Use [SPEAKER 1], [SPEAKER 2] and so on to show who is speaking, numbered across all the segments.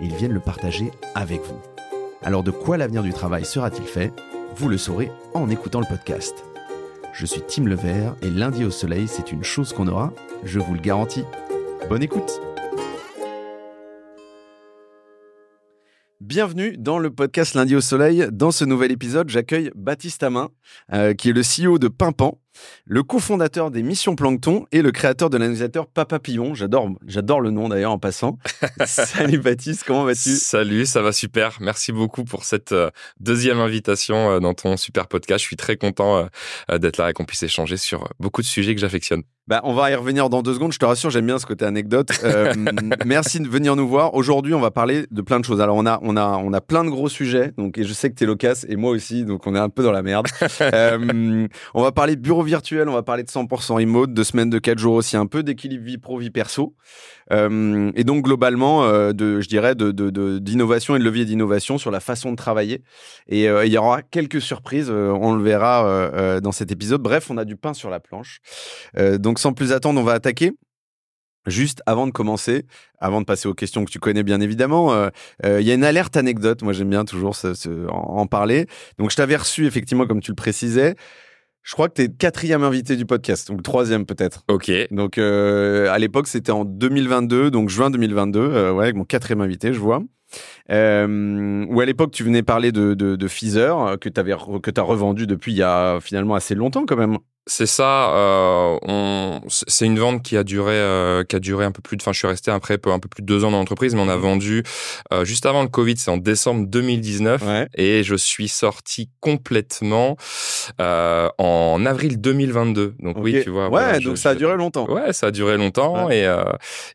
[SPEAKER 1] ils viennent le partager avec vous. Alors de quoi l'avenir du travail sera-t-il fait? Vous le saurez en écoutant le podcast. Je suis Tim Levert et lundi au soleil, c'est une chose qu'on aura, je vous le garantis. Bonne écoute Bienvenue dans le podcast Lundi au Soleil. Dans ce nouvel épisode, j'accueille Baptiste Amin, euh, qui est le CEO de Pimpan, le cofondateur des Missions Plancton et le créateur de l'analysateur Papa Pillon. J'adore, j'adore le nom d'ailleurs en passant. Salut Baptiste, comment vas-tu?
[SPEAKER 2] Salut, ça va super. Merci beaucoup pour cette euh, deuxième invitation euh, dans ton super podcast. Je suis très content euh, d'être là et qu'on puisse échanger sur beaucoup de sujets que j'affectionne.
[SPEAKER 1] Bah, on va y revenir dans deux secondes. Je te rassure, j'aime bien ce côté anecdote. merci de venir nous voir. Aujourd'hui, on va parler de plein de choses. Alors, on a, on a, on a plein de gros sujets. Donc, et je sais que tu es loquace et moi aussi. Donc, on est un peu dans la merde. on va parler bureau virtuel, on va parler de 100% remote, de semaines de 4 jours aussi, un peu d'équilibre vie pro, vie perso. Euh, et donc globalement, euh, je dirais, d'innovation et de levier d'innovation sur la façon de travailler. Et euh, il y aura quelques surprises, on le verra dans cet épisode. Bref, on a du pain sur la planche. donc sans plus attendre, on va attaquer. Juste avant de commencer, avant de passer aux questions que tu connais bien évidemment, il y a une alerte anecdote. Moi, j'aime bien toujours en, parler. Donc, je t'avais reçu effectivement, comme tu le précisais. Je crois que tu es quatrième invité du podcast, ou troisième peut-être.
[SPEAKER 2] Ok.
[SPEAKER 1] Donc euh, à l'époque, c'était en 2022, donc juin 2022, euh, ouais, avec mon quatrième invité, je vois. Euh, où à l'époque, tu venais parler de, de, de Feezer, que tu as revendu depuis il y a finalement assez longtemps quand même.
[SPEAKER 2] C'est ça. Euh, c'est une vente qui a duré, euh, qui a duré un peu plus de. Enfin, je suis resté après un peu plus de deux ans dans l'entreprise, mais on a mmh. vendu euh, juste avant le Covid. C'est en décembre 2019, et je suis sorti complètement en avril 2022. Donc oui, tu vois.
[SPEAKER 1] Ouais, donc ça a duré longtemps.
[SPEAKER 2] Ouais, ça a duré longtemps, et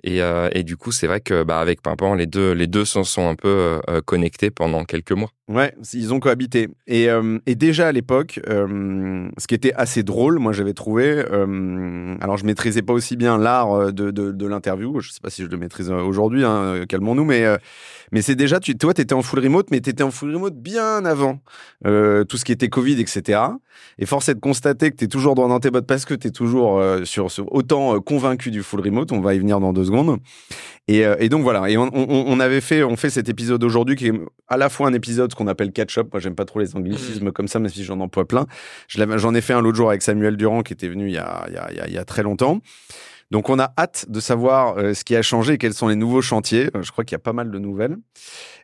[SPEAKER 2] et, et du coup, c'est vrai que bah avec Pimpant, les deux les deux sont, sont un peu connectés pendant quelques mois.
[SPEAKER 1] Ouais, ils ont cohabité. Et, euh, et déjà à l'époque, euh, ce qui était assez drôle, moi j'avais trouvé, euh, alors je maîtrisais pas aussi bien l'art de, de, de l'interview, je sais pas si je le maîtrise aujourd'hui, hein, calmons-nous, mais, mais c'est déjà, tu, toi tu étais en full remote, mais tu étais en full remote bien avant tout ce qui était Covid, etc. Et force est de constater que tu es toujours dans tes bottes parce que tu es toujours sur, sur, autant convaincu du full remote, on va y venir dans deux secondes. Et, et donc voilà, et on, on, on avait fait, on fait cet épisode aujourd'hui qui est à la fois un épisode qu'on appelle catch-up. Moi, j'aime pas trop les anglicismes mmh. comme ça, mais si j'en emploie plein. J'en ai fait un l'autre jour avec Samuel Durand qui était venu il y a, il y a, il y a très longtemps. Donc, on a hâte de savoir euh, ce qui a changé et quels sont les nouveaux chantiers. Euh, je crois qu'il y a pas mal de nouvelles.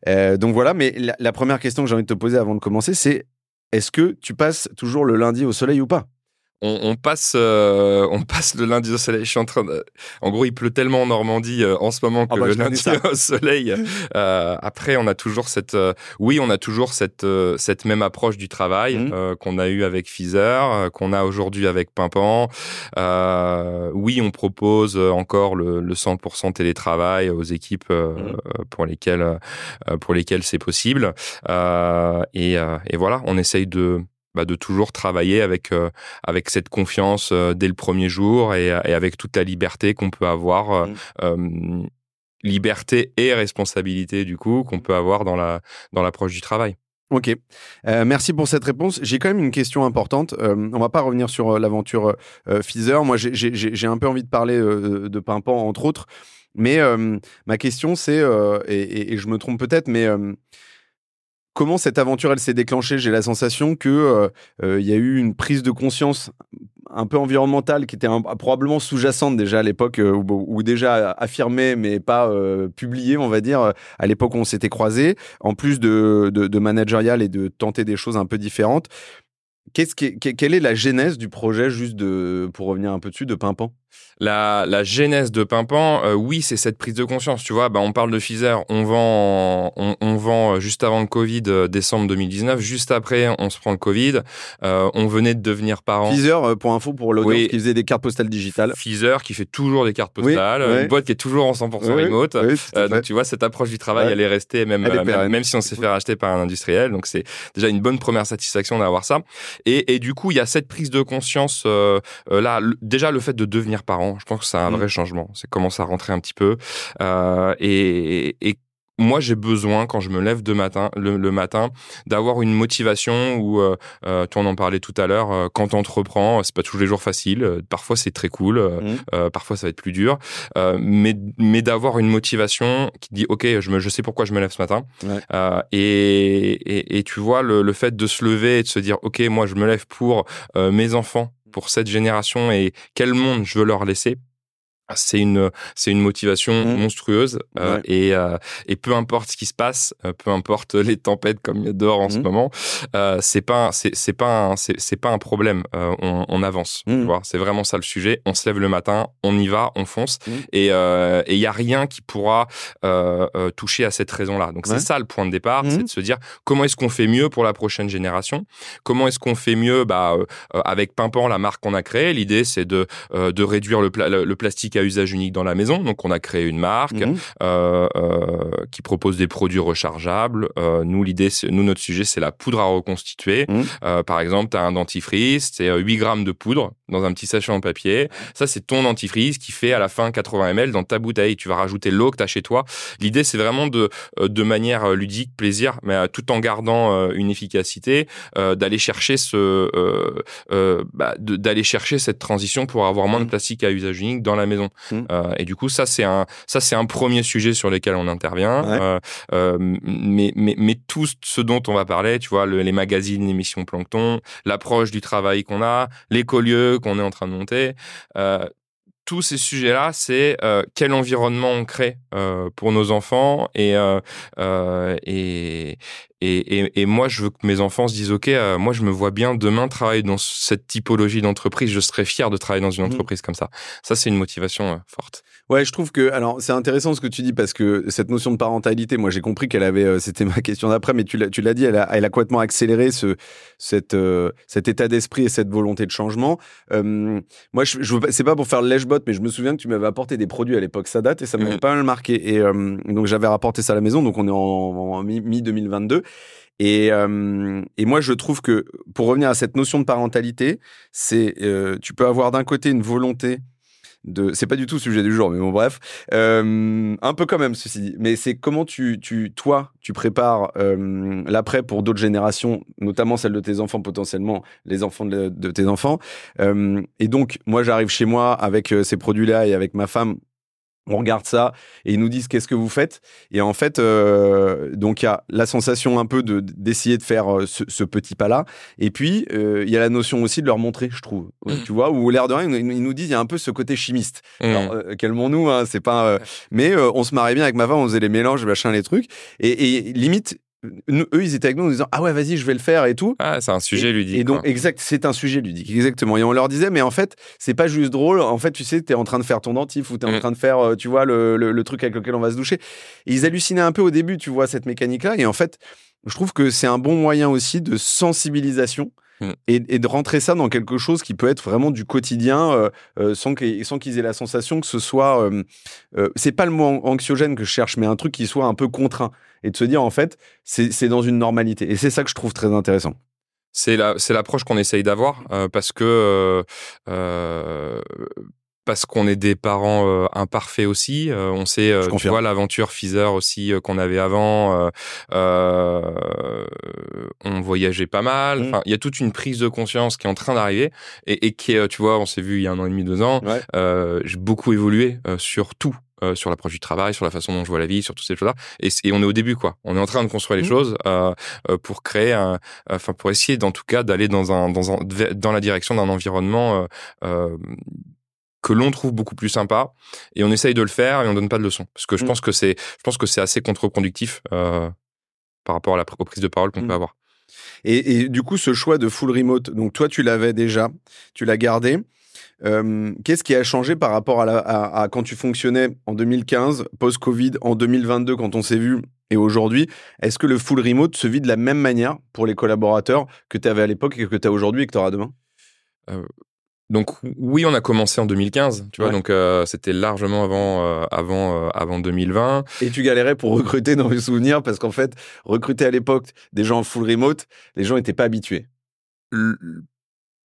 [SPEAKER 1] Euh, donc voilà, mais la, la première question que j'ai envie de te poser avant de commencer, c'est est-ce que tu passes toujours le lundi au soleil ou pas?
[SPEAKER 2] On, passe, euh, on passe le lundi au soleil. Je suis en train de... En gros, il pleut tellement en Normandie euh, en ce moment que ah bah, le lundi au soleil. Euh, après, on a toujours cette, oui, on a toujours cette cette même approche du travail mmh. qu'on a eu avec Fizer, qu'on a aujourd'hui avec Pimpan. oui, on propose encore le, le 100% télétravail aux équipes mmh. pour lesquelles pour lesquelles c'est possible. et, et voilà, on essaye de bah, de toujours travailler avec euh, avec cette confiance euh, dès le premier jour et, et avec toute la liberté qu'on peut avoir euh, mmh. liberté et responsabilité du coup qu'on peut avoir dans la dans l'approche du travail.
[SPEAKER 1] Ok, merci pour cette réponse. J'ai quand même une question importante. on va pas revenir sur l'aventure Feezer. Moi, j'ai un peu envie de parler de Pimpan entre autres, mais ma question c'est et, et, je me trompe peut-être, mais comment cette aventure elle s'est déclenchée? J'ai la sensation que euh, euh, il y a eu une prise de conscience un peu environnementale qui était probablement sous-jacente déjà à l'époque euh, ou, déjà affirmée mais pas publiée on va dire à l'époque où on s'était croisés. En plus de, de, managerial et de tenter des choses un peu différentes Qu'est-ce qui, quelle est la genèse du projet juste de pour revenir un peu dessus de Pimpan?
[SPEAKER 2] La, la genèse de Pimpan, euh, oui, c'est cette prise de conscience. Tu vois, bah, on parle de Fizer, on vend, on, on vend juste avant le Covid, euh, décembre 2019. Juste après, on se prend le Covid. Euh, on venait de devenir parents.
[SPEAKER 1] Fizer, euh, pour info, pour l'audience, qui faisait des cartes postales digitales.
[SPEAKER 2] Fizer, qui fait toujours des cartes postales. Une boîte qui est toujours en 100% remote. donc, tu vois, cette approche du travail, elle est restée, même, même, si on s'est fait racheter par un industriel. Donc, c'est déjà une bonne première satisfaction d'avoir ça. Et, et, du coup, il y a cette prise de conscience là. déjà, le fait de devenir parent je pense que c'est un mmh. vrai changement. C'est commence à rentrer un petit peu. Euh, et, et moi, j'ai besoin, quand je me lève de matin, le, matin, d'avoir une motivation où, euh, euh, tu en parlais tout à l'heure, euh, quand on te reprend, c'est pas tous les jours facile. Parfois, c'est très cool. Mmh. parfois, ça va être plus dur. mais mais d'avoir une motivation qui dit, OK, je, me, je sais pourquoi je me lève ce matin. Et, et, tu vois, le, le, fait de se lever et de se dire, OK, moi, je me lève pour mes enfants pour cette génération et quel monde je veux leur laisser c'est une c'est une motivation mmh. monstrueuse euh, et euh, et peu importe ce qui se passe euh, peu importe les tempêtes comme il y a dehors en ce mmh. moment c'est pas c'est c'est pas c'est c'est pas un problème on, on, avance tu mmh. vois. C'est vraiment ça le sujet. On se lève le matin on y va on fonce et et il y a rien qui pourra toucher à cette raison là donc c'est ça le point de départ c'est de se dire comment est-ce qu'on fait mieux pour la prochaine génération? Comment est-ce qu'on fait mieux bah avec Pimpant la marque qu'on a créée? L'idée c'est de de réduire le, le plastique usage unique dans la maison. Donc, on a créé une marque mhm. euh, euh, qui propose des produits rechargeables. Euh, nous, l'idée, nous, notre sujet, c'est la poudre à reconstituer. Mhm. par exemple, tu as un dentifrice, c'est 8 grammes de poudre dans un petit sachet en papier. Ça, c'est ton dentifrice qui fait à la fin 80 ml dans ta bouteille. Tu vas rajouter l'eau que tu as chez toi. L'idée, c'est vraiment de, de manière ludique, plaisir, mais tout en gardant une efficacité, d'aller chercher ce, bah, d'aller chercher cette transition pour avoir moins de mhm. plastique à usage unique dans la maison. Mmh. Euh, et du coup, ça c'est un ça c'est un premier sujet sur lequel on intervient. Euh, euh, mais, mais mais tout ce dont on va parler, tu vois, les magazines, l'émission Plancton, l'approche du travail qu'on a, l'écolieu qu'on est en train de monter tous ces sujets-là, c'est quel environnement on crée pour nos enfants et, et, et, et, moi, je veux que mes enfants se disent, OK, euh, moi, je me vois bien demain travailler dans cette typologie d'entreprise. Je serais fier de travailler dans une mmh. entreprise comme ça. Ça, c'est une motivation euh, forte.
[SPEAKER 1] Ouais, je trouve que, alors, c'est intéressant ce que tu dis parce que cette notion de parentalité, moi, j'ai compris qu'elle avait, euh, c'était ma question d'après, mais tu l'as, tu l'as dit, elle a, elle a complètement accéléré ce, cette, cet état d'esprit et cette volonté de changement. moi, je, je c'est pas pour faire le lèche-bot, mais je me souviens que tu m'avais apporté des produits à l'époque, ça date et ça m'avait mmh. pas mal marqué. Et donc, j'avais rapporté ça à la maison, donc on est en, en mi-2022. Et, euh, et, moi, je trouve que pour revenir à cette notion de parentalité, c'est euh, tu peux avoir d'un côté une volonté de, c'est pas du tout le sujet du jour, mais bon bref, euh, un peu quand même ceci dit. Mais c'est comment tu, tu, toi, tu prépares euh, l'après pour d'autres générations, notamment celle de tes enfants potentiellement, les enfants de, tes enfants. Euh, et donc, moi, j'arrive chez moi avec euh, ces produits-là et avec ma femme on regarde ça et ils nous disent qu'est-ce que vous faites. Et en fait euh, donc il y a la sensation un peu de d'essayer de faire euh, ce, petit pas là et puis euh, il y a la notion aussi de leur montrer je trouve. Mmh. tu vois où l'air de rien ils nous disent il y a un peu ce côté chimiste. Mmh. alors calmons-nous hein, c'est pas mais on se marrait bien avec ma femme on faisait les mélanges machin les trucs. Et, et limite eux, ils étaient avec nous en disant ah ouais vas-y je vais le faire et tout.
[SPEAKER 2] Ah c'est un sujet ludique.
[SPEAKER 1] Et donc exact, c'est un sujet ludique exactement. Et on leur disait mais en fait c'est pas juste drôle. En fait tu sais t'es en train de faire ton dentif ou t'es es en mm. train de faire euh, tu vois le, le, truc avec lequel on va se doucher. Et ils hallucinaient un peu au début tu vois cette mécanique là. Et en fait je trouve que c'est un bon moyen aussi de sensibilisation Mm. Et, de rentrer ça dans quelque chose qui peut être vraiment du quotidien euh, euh, sans qu'ils aient la sensation que ce soit. Euh, c'est pas le mot anxiogène que je cherche, mais un truc qui soit un peu contraint. Et de se dire, en fait, c'est dans une normalité. Et c'est ça que je trouve très intéressant
[SPEAKER 2] c'est l'approche qu'on essaye d'avoir parce que parce qu'on est des parents euh, imparfaits aussi. Euh, on sait, euh, tu vois, l'aventure Fizer aussi qu'on avait avant. on voyageait pas mal. Mmh. Enfin, il y a toute une prise de conscience qui est en train d'arriver et, et, qui est, tu vois, on s'est vu il y a un an et demi, deux ans. J'ai beaucoup évolué sur tout. sur l'approche du travail, sur la façon dont je vois la vie, sur toutes ces choses-là. Et, et, on est au début, quoi. On est en train de construire les mmh. choses pour créer, enfin pour essayer, en tout cas, d'aller dans un, dans un, dans la direction d'un environnement que l'on trouve beaucoup plus sympa et on essaye de le faire et on donne pas de leçons parce que je mmh. pense que c'est je pense que c'est assez contre-productif euh, par rapport à la prise de parole qu'on mmh. peut avoir.
[SPEAKER 1] Et, et, du coup, ce choix de full remote, donc toi tu l'avais déjà, tu l'as gardé. Qu'est-ce qui a changé par rapport à, quand tu fonctionnais en 2015, post-Covid, en 2022, quand on s'est vu et aujourd'hui? Est-ce que le full remote se vit de la même manière pour les collaborateurs que tu avais à l'époque et que tu as aujourd'hui et que tu auras demain
[SPEAKER 2] donc oui, on a commencé en 2015, tu vois, donc euh, c'était largement avant euh, avant euh, avant 2020.
[SPEAKER 1] Et tu galérais pour recruter dans mes souvenirs parce qu'en fait, recruter à l'époque des gens en full remote, les gens n'étaient pas habitués.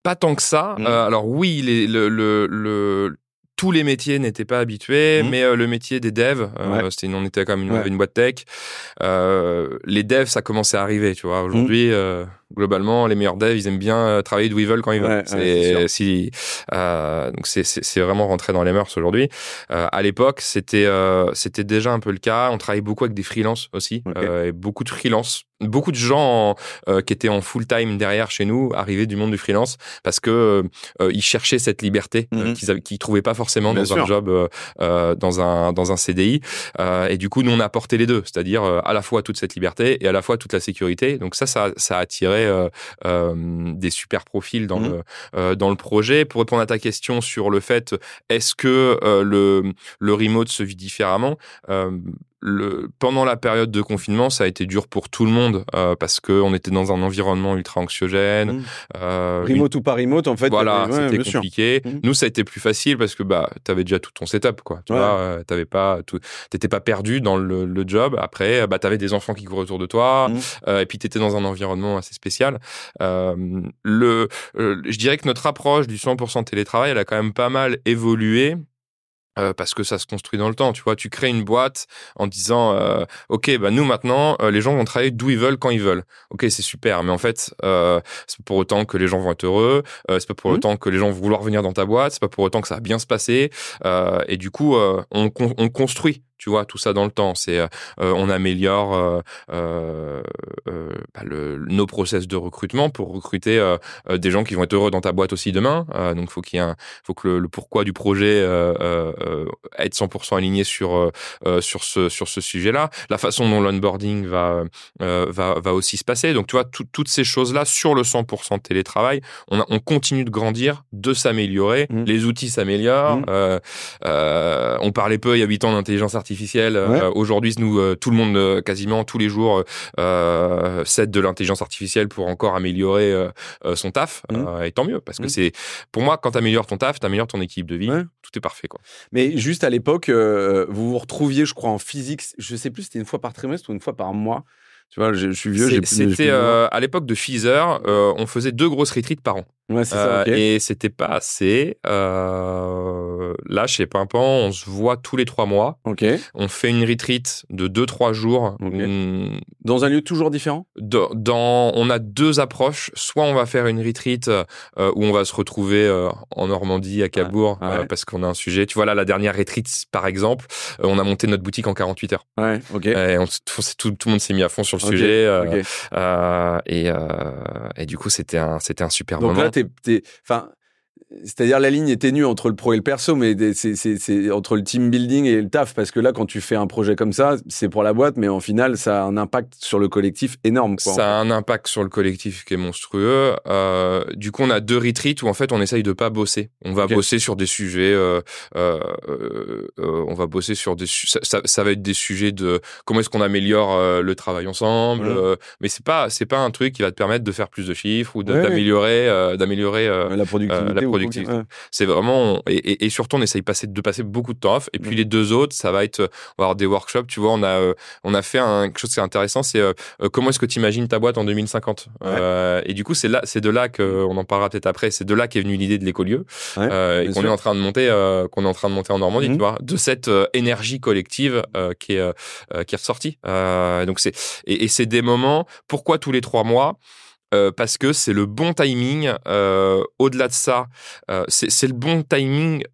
[SPEAKER 2] pas tant que ça. Mmh. alors oui, les, le, le, tous les métiers n'étaient pas habitués, mmh. mais le métier des devs, c'était on était quand même une, une boîte tech. les devs, ça commençait à arriver, tu vois. Mmh. Globalement, les meilleurs devs, ils aiment bien euh, travailler d'où ils veulent quand ils veulent. c'est si, euh, donc c'est vraiment rentré dans les mœurs aujourd'hui. Euh, à l'époque, c'était euh, c'était déjà un peu le cas. On travaillait beaucoup avec des freelances aussi, et beaucoup de freelance. Beaucoup de gens qui étaient en full time derrière chez nous arrivaient du monde du freelance parce que ils cherchaient cette liberté mm qu'ils qu'ils trouvaient pas forcément dans un job, dans un dans un CDI. et du coup, nous on a apporté les deux, c'est-à-dire à la fois toute cette liberté et à la fois toute la sécurité. Donc ça, ça, ça a attiré euh, euh, des super profils dans, mmh. le, euh, dans le projet. Pour répondre à ta question sur le fait, est-ce que le, le remote se vit différemment le, pendant la période de confinement, ça a été dur pour tout le monde euh, parce qu'on était dans un environnement ultra anxiogène.
[SPEAKER 1] Mmh. Euh, remote ou pas remote, en fait.
[SPEAKER 2] Voilà, c'était compliqué. Mmh. Nous, ça a été plus facile parce que bah, tu avais déjà tout ton setup, quoi. Tu vois, euh, t'avais pas tout, t'étais pas perdu dans le, le job. Après, bah, tu avais des enfants qui couraient autour de toi mmh. euh, et puis tu étais dans un environnement assez spécial. Euh, le, je dirais que notre approche du 100% télétravail, elle a quand même pas mal évolué euh, parce que ça se construit dans le temps. Tu vois, tu crées une boîte en disant, euh, ok, bah nous maintenant, euh, les gens vont travailler d'où ils veulent quand ils veulent. Ok, c'est super, mais en fait, euh, c'est pas pour autant que les gens vont être heureux. Euh, c'est pas pour mmh. autant que les gens vont vouloir venir dans ta boîte. C'est pas pour autant que ça va bien se passer. et du coup, on, on construit tu vois tout ça dans le temps. C'est euh, euh, on améliore euh, bah, le, nos process de recrutement pour recruter des gens qui vont être heureux dans ta boîte aussi demain. Donc faut qu'il y ait un, faut que le, pourquoi du projet être 100% aligné sur sur ce sur ce sujet là la façon dont l'onboarding va va va aussi se passer. Donc tu vois toutes ces choses là sur le 100% de télétravail on, on continue de grandir de s'améliorer. Mmh. les outils s'améliorent. Mmh. on parlait peu il y a 8 ans d'intelligence artificielle artificielle. Euh, aujourd'hui, nous, euh, tout le monde, euh, quasiment tous les jours, euh, cède de l'intelligence artificielle pour encore améliorer son taf. Mmh. et tant mieux, parce que mmh. c'est, pour moi, quand tu améliores ton taf, tu améliores ton équipe de vie. Tout est parfait, quoi.
[SPEAKER 1] Mais juste à l'époque, vous vous retrouviez, je crois, en physique. Je sais plus, c'était une fois par trimestre ou une fois par mois. Tu vois, je, suis vieux.
[SPEAKER 2] C'était à l'époque de Feezer, on faisait deux grosses retreats par an.
[SPEAKER 1] Ouais, ça, euh,
[SPEAKER 2] Et c'était pas assez. Euh, là, chez Pimpant, on se voit tous les trois mois. On fait une retreat de deux, trois jours.
[SPEAKER 1] Dans un lieu toujours différent?
[SPEAKER 2] Dans, On a deux approches. Soit on va faire une retreat euh, où on va se retrouver euh, en Normandie, à Cabourg, ah, parce qu'on a un sujet. Tu vois, là, la dernière retreat, par exemple, on a monté notre boutique en 48 heures.
[SPEAKER 1] Ouais, ok.
[SPEAKER 2] Et tout, tout, le monde s'est mis à fond sur le sujet. et, et du coup, c'était un, c'était un super moment
[SPEAKER 1] enfin, c'est-à-dire la ligne est ténue entre le pro et le perso, mais c'est entre le team building et le taf, parce que là, quand tu fais un projet comme ça, c'est pour la boîte, mais en final, ça a un impact sur le collectif énorme.
[SPEAKER 2] Quoi, ça a un impact sur le collectif qui est monstrueux. Euh, du coup, on a deux retreats où en fait, on essaye de pas bosser. On va bosser sur des sujets. Euh, euh, euh, on va bosser sur des. Ça, ça, ça, va être des sujets de comment est-ce qu'on améliore euh, le travail ensemble. Euh, mais c'est pas c'est pas un truc qui va te permettre de faire plus de chiffres ou d'améliorer d'améliorer
[SPEAKER 1] la productivité.
[SPEAKER 2] C'est vraiment et, et, surtout on essaye passer, de passer beaucoup de temps off. Et puis les deux autres, ça va être on va avoir des workshops. Tu vois, on a euh, on a fait un, quelque chose qui est intéressant, c'est euh, euh, comment est-ce que tu imagines ta boîte en 2050. et du coup, c'est là, c'est de là qu'on en parlera peut-être après. C'est de là qu'est venue l'idée de l'écolieu et qu'on est en train de monter, qu'on est en train de monter en Normandie. Tu mmh. vois, de cette énergie collective qui est qui est ressortie. donc c'est et, et c'est des moments. Pourquoi tous les trois mois? Euh, parce que c'est le bon timing. Euh, au-delà de ça, euh, c'est le bon timing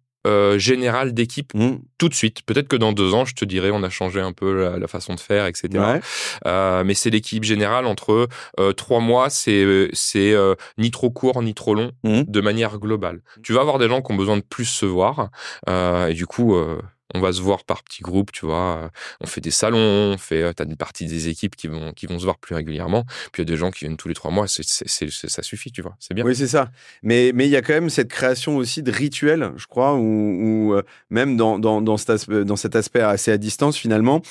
[SPEAKER 2] général d'équipe mmh. tout de suite. Peut-être que dans deux ans, je te dirais, on a changé un peu la, façon de faire, etc. mais c'est l'équipe générale entre trois mois, c'est c'est ni trop court ni trop long, mmh. de manière globale. Tu vas avoir des gens qui ont besoin de plus se voir, et du coup on va se voir par petits groupes, tu vois. On fait des salons, on fait, t'as une partie des équipes qui vont, qui vont se voir plus régulièrement. Puis il y a des gens qui viennent tous les trois mois. C'est, ça suffit, tu vois. C'est bien.
[SPEAKER 1] Oui, c'est ça. Mais mais il y a quand même cette création aussi de rituels, je crois, ou même dans, dans, dans, cet dans cet aspect assez à distance, finalement,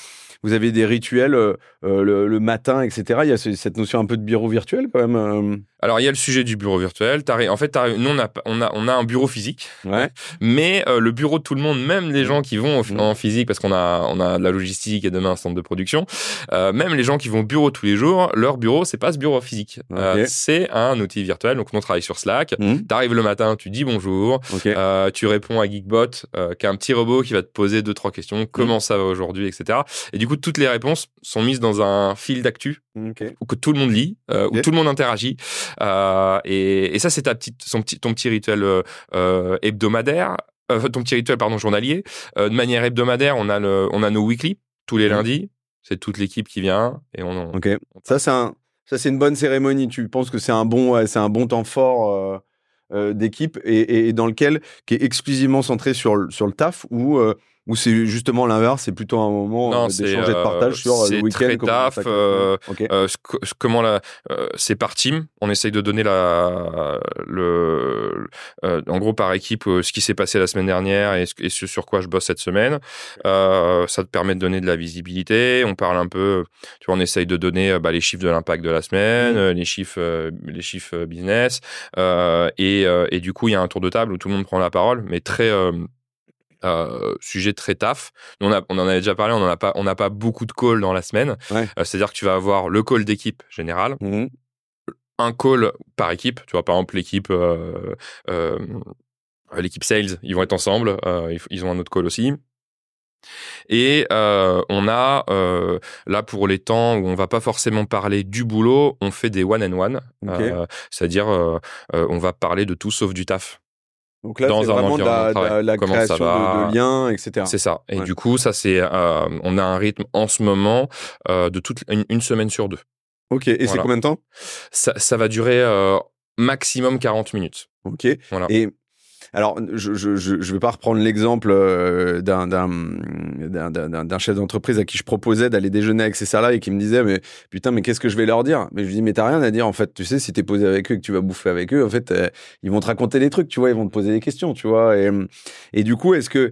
[SPEAKER 1] vous avez des rituels euh, euh, le, matin, etc. Il y a cette notion un peu de bureau virtuel quand même. Euh.
[SPEAKER 2] Alors il y a le sujet du bureau virtuel. En fait, nous on a, on a, on a un bureau physique,
[SPEAKER 1] ouais.
[SPEAKER 2] mais le bureau de tout le monde, même les gens qui vont mmh. en physique, parce qu'on a, on a de la logistique et demain un centre de production, même les gens qui vont au bureau tous les jours, leur bureau c'est pas ce bureau physique, c'est un outil virtuel. Donc on travaille sur Slack. Mmh. Tu arrives le matin, tu dis bonjour, tu réponds à Geekbot, qui est un petit robot qui va te poser deux trois questions, comment mmh. ça va aujourd'hui, etc. Et du coup toutes les réponses sont mises dans un fil d'actu où que tout le monde lit, euh, où tout le monde interagit. Euh, et, ça, c'est ta petite, son petit, ton petit rituel euh, hebdomadaire, ton petit rituel pardon journalier. de manière hebdomadaire, on a le, on a nos weekly tous les lundis. C'est toute l'équipe qui vient et on.
[SPEAKER 1] Ok. Ça, c'est un, ça c'est une bonne cérémonie. Tu penses que c'est un bon, c'est un bon temps fort. d'équipe et, et, dans lequel qui est exclusivement centré sur le, sur le taf ou ou c'est justement l'inverse, c'est plutôt un moment euh, d'échanger de euh, partage sur euh, le week-end.
[SPEAKER 2] Très taf, euh, comment la, c'est par team. On essaye de donner la, le, en gros par équipe ce qui s'est passé la semaine dernière et ce, sur quoi je bosse cette semaine. ça te permet de donner de la visibilité. On parle un peu, tu vois, on essaye de donner bah, les chiffres de l'impact de la semaine, mmh. les chiffres, les chiffres business, et, et du coup il y a un tour de table où tout le monde prend la parole, mais très euh, sujet très taf. On, a, on en avait déjà parlé, on n'a pas, on pas beaucoup de calls dans la semaine.
[SPEAKER 1] Euh,
[SPEAKER 2] c'est-à-dire que tu vas avoir le call d'équipe générale,
[SPEAKER 1] mmh
[SPEAKER 2] un call par équipe. Tu vois, par exemple, l'équipe, euh, l'équipe sales, ils vont être ensemble. ils ont un autre call aussi. Et on a là pour les temps où on va pas forcément parler du boulot, on fait des one and one, c'est-à-dire on va parler de tout sauf du taf.
[SPEAKER 1] Donc là, c'est vraiment de la, création de, liens, etc.
[SPEAKER 2] C'est ça. Et du coup, ça, c'est, euh, on a un rythme en ce moment euh, de toute une, semaine sur deux.
[SPEAKER 1] Ok. Et c'est combien de temps?
[SPEAKER 2] Ça, ça, va durer euh, maximum 40 minutes.
[SPEAKER 1] Ok. Voilà. Et alors, je ne je, je vais pas reprendre l'exemple euh, d'un chef d'entreprise à qui je proposais d'aller déjeuner avec ses salariés et qui me disait mais putain mais qu'est-ce que je vais leur dire? Mais je lui dis mais t'as rien à dire en fait. Tu sais si t'es posé avec eux et que tu vas bouffer avec eux, en fait euh, ils vont te raconter des trucs, tu vois, ils vont te poser des questions, tu vois. Et, et du coup, est-ce que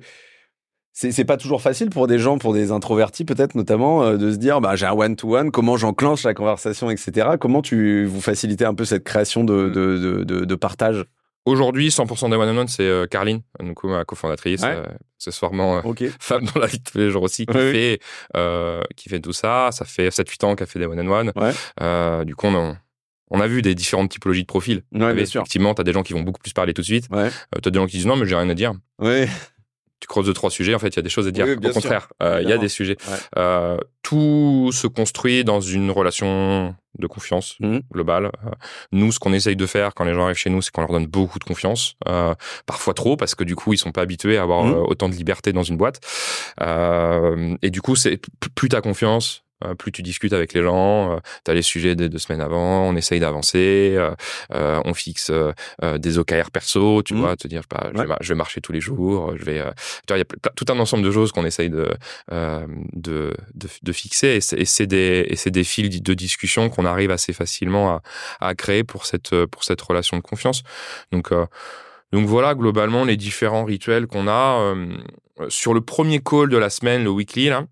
[SPEAKER 1] c'est pas toujours facile pour des gens, pour des introvertis peut-être notamment, euh, de se dire bah, j'ai un one-to-one, comment j'enclenche la conversation, etc. Comment tu vous facilitez un peu cette création de, mmh. de, de, de partage?
[SPEAKER 2] Aujourd'hui, 100% des one-on-one, c'est euh, Carline, ma cofondatrice, ouais. euh, euh femme dans la vie de tous les jours aussi, qui, fait, euh, qui fait tout ça. Ça fait 7-8 ans qu'elle fait des one-on-one.
[SPEAKER 1] Ouais.
[SPEAKER 2] du coup, on a, on a vu des différentes typologies de profils.
[SPEAKER 1] Ouais, bien sûr.
[SPEAKER 2] Effectivement, tu as des gens qui vont beaucoup plus parler tout de suite.
[SPEAKER 1] Ouais.
[SPEAKER 2] tu as des gens qui disent non, mais j'ai rien à dire. Tu creuses deux trois sujets en fait il y a des choses à dire au contraire il y a des sujets euh, tout se construit dans une relation de confiance mmh. globale. Euh, nous, ce qu'on essaye de faire quand les gens arrivent chez nous, c'est qu'on leur donne beaucoup de confiance, euh, parfois trop, parce que du coup, ils sont pas habitués à avoir mmh. euh, autant de liberté dans une boîte. et du coup, c'est plus ta confiance, euh, plus tu discutes avec les gens, euh, tu as les sujets des deux semaines avant, on essaye d'avancer, euh, on fixe des OKR perso, tu mmh. vois, te dire, bah, je, vais, marcher tous les jours, je vais, il y a tout un ensemble de choses qu'on essaye de, de, de, fixer et c'est des, et c'est des fils de discussion qu'on arrive assez facilement à, à, créer pour cette, pour cette relation de confiance. Donc, donc voilà, globalement, les différents rituels qu'on a. sur le premier call de la semaine, le weekly, là,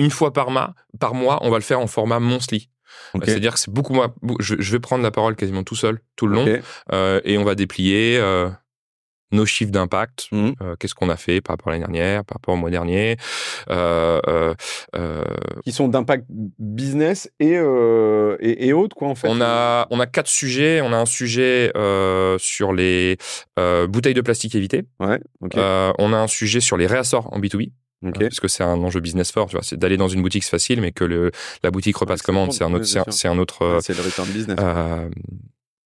[SPEAKER 2] une fois par, mois, par mois, on va le faire en format monthly. C'est-à-dire que c'est beaucoup moins. Je, vais prendre la parole quasiment tout seul, tout le long, euh, et on va déplier euh, nos chiffres d'impact.
[SPEAKER 1] Mmh.
[SPEAKER 2] Euh, qu'est-ce qu'on a fait par rapport à l'année dernière, par rapport au mois dernier.
[SPEAKER 1] Qui sont d'impact business et, et, autres, quoi, en fait.
[SPEAKER 2] On a, on a quatre sujets. On a un sujet sur les bouteilles de plastique évitées.
[SPEAKER 1] Ouais,
[SPEAKER 2] on a un sujet sur les réassorts en B2B.
[SPEAKER 1] Okay.
[SPEAKER 2] Parce que c'est un enjeu business fort, tu vois. C'est d'aller dans une boutique, c'est facile, mais que le, la boutique repasse commande, c'est un autre, c'est un, autre.
[SPEAKER 1] c'est le return business.
[SPEAKER 2] Euh,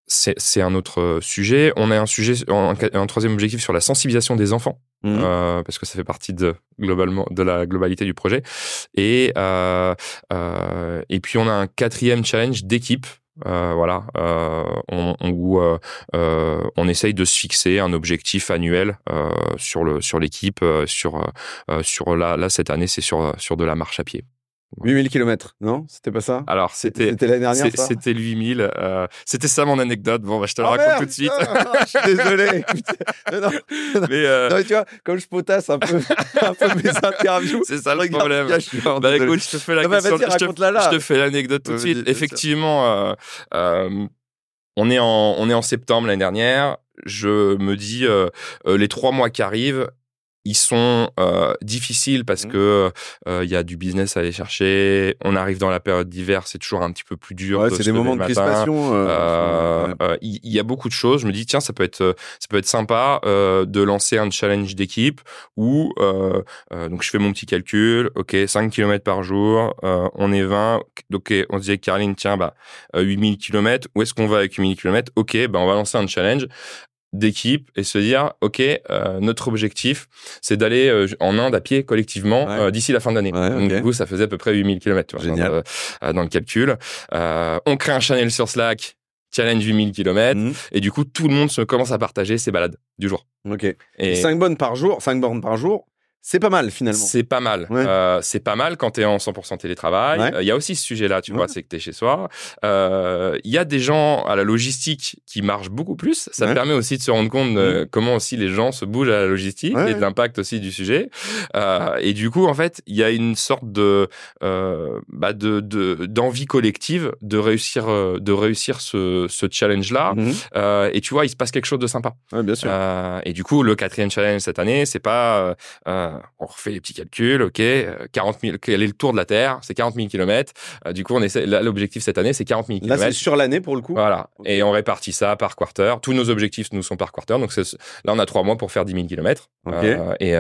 [SPEAKER 2] c'est un autre euh, sujet. On a un sujet, un, troisième objectif sur la sensibilisation des enfants,
[SPEAKER 1] mmh.
[SPEAKER 2] euh, parce que ça fait partie de globalement de la globalité du projet. Et euh, euh, et puis on a un quatrième challenge d'équipe voilà, on, où on essaye de se fixer un objectif annuel sur le sur l'équipe, sur sur là là cette année c'est sur sur de la marche à pied.
[SPEAKER 1] 8000 km, non? C'était pas ça?
[SPEAKER 2] Alors, c'était
[SPEAKER 1] c'était l'année dernière
[SPEAKER 2] C'était 8000. Euh, c'était ça mon anecdote. Bon, bah, je te le ah, raconte tout de suite.
[SPEAKER 1] je suis désolé. non, mais, euh... non, mais, tu vois, comme je potasse un peu, un peu mes interviews.
[SPEAKER 2] C'est ça le problème. bah, écoute, je te fais la question. Je te, je te, fais l'anecdote tout de suite. Effectivement, euh, euh, on est en on est en septembre l'année dernière. Je me dis euh, euh, les trois mois qui arrivent, ils sont euh, difficiles parce mmh. que euh, il y a du business à aller chercher. On arrive dans la période d'hiver, c'est toujours un petit peu plus dur.
[SPEAKER 1] Ouais, c'est des moments de crispation.
[SPEAKER 2] Euh, euh il y, a beaucoup de choses. Je me dis tiens, ça peut être ça peut être sympa de lancer un challenge d'équipe où donc je fais mon petit calcul. Ok, 5 km par jour, on est 20. Ok, on se avec Caroline tiens bah 8000 km. Où est-ce qu'on va avec 8000 km Ok, bah on va lancer un challenge d'équipe et se dire ok euh, notre objectif c'est d'aller euh, en Inde à pied collectivement euh, d'ici la fin d'année. Donc du coup ça faisait à peu près 8000 km tu vois, dans, dans, le calcul. On crée un channel sur Slack challenge 8000 km mmh. et du coup tout le monde se commence à partager ses balades du jour.
[SPEAKER 1] Ok. Et 5 bonnes par jour 5 bornes par jour c'est pas mal finalement.
[SPEAKER 2] C'est pas mal. Euh, c'est pas mal quand tu es en 100% télétravail. Il y a aussi ce sujet-là, tu vois, c'est que tu es chez soi. Il y a des gens à la logistique qui marchent beaucoup plus. Ça permet aussi de se rendre compte de mmh. comment aussi les gens se bougent à la logistique et de l'impact aussi du sujet. Euh, et du coup, en fait, il y a une sorte de euh, bah de d'envie collective de réussir de réussir ce, ce challenge-là. Mmh. et tu vois, il se passe quelque chose de sympa.
[SPEAKER 1] bien sûr.
[SPEAKER 2] et du coup, le quatrième challenge cette année, c'est pas on refait les petits calculs, ok, 40 000, quel est le tour de la Terre? C'est 40 000 km. du coup, on essaie, l'objectif cette année, c'est 40 000 km.
[SPEAKER 1] Là, c'est sur l'année pour le coup?
[SPEAKER 2] Voilà. Et on répartit ça par quarter. Tous nos objectifs nous sont par quarter. Donc là, on a trois mois pour faire 10 000 km. et,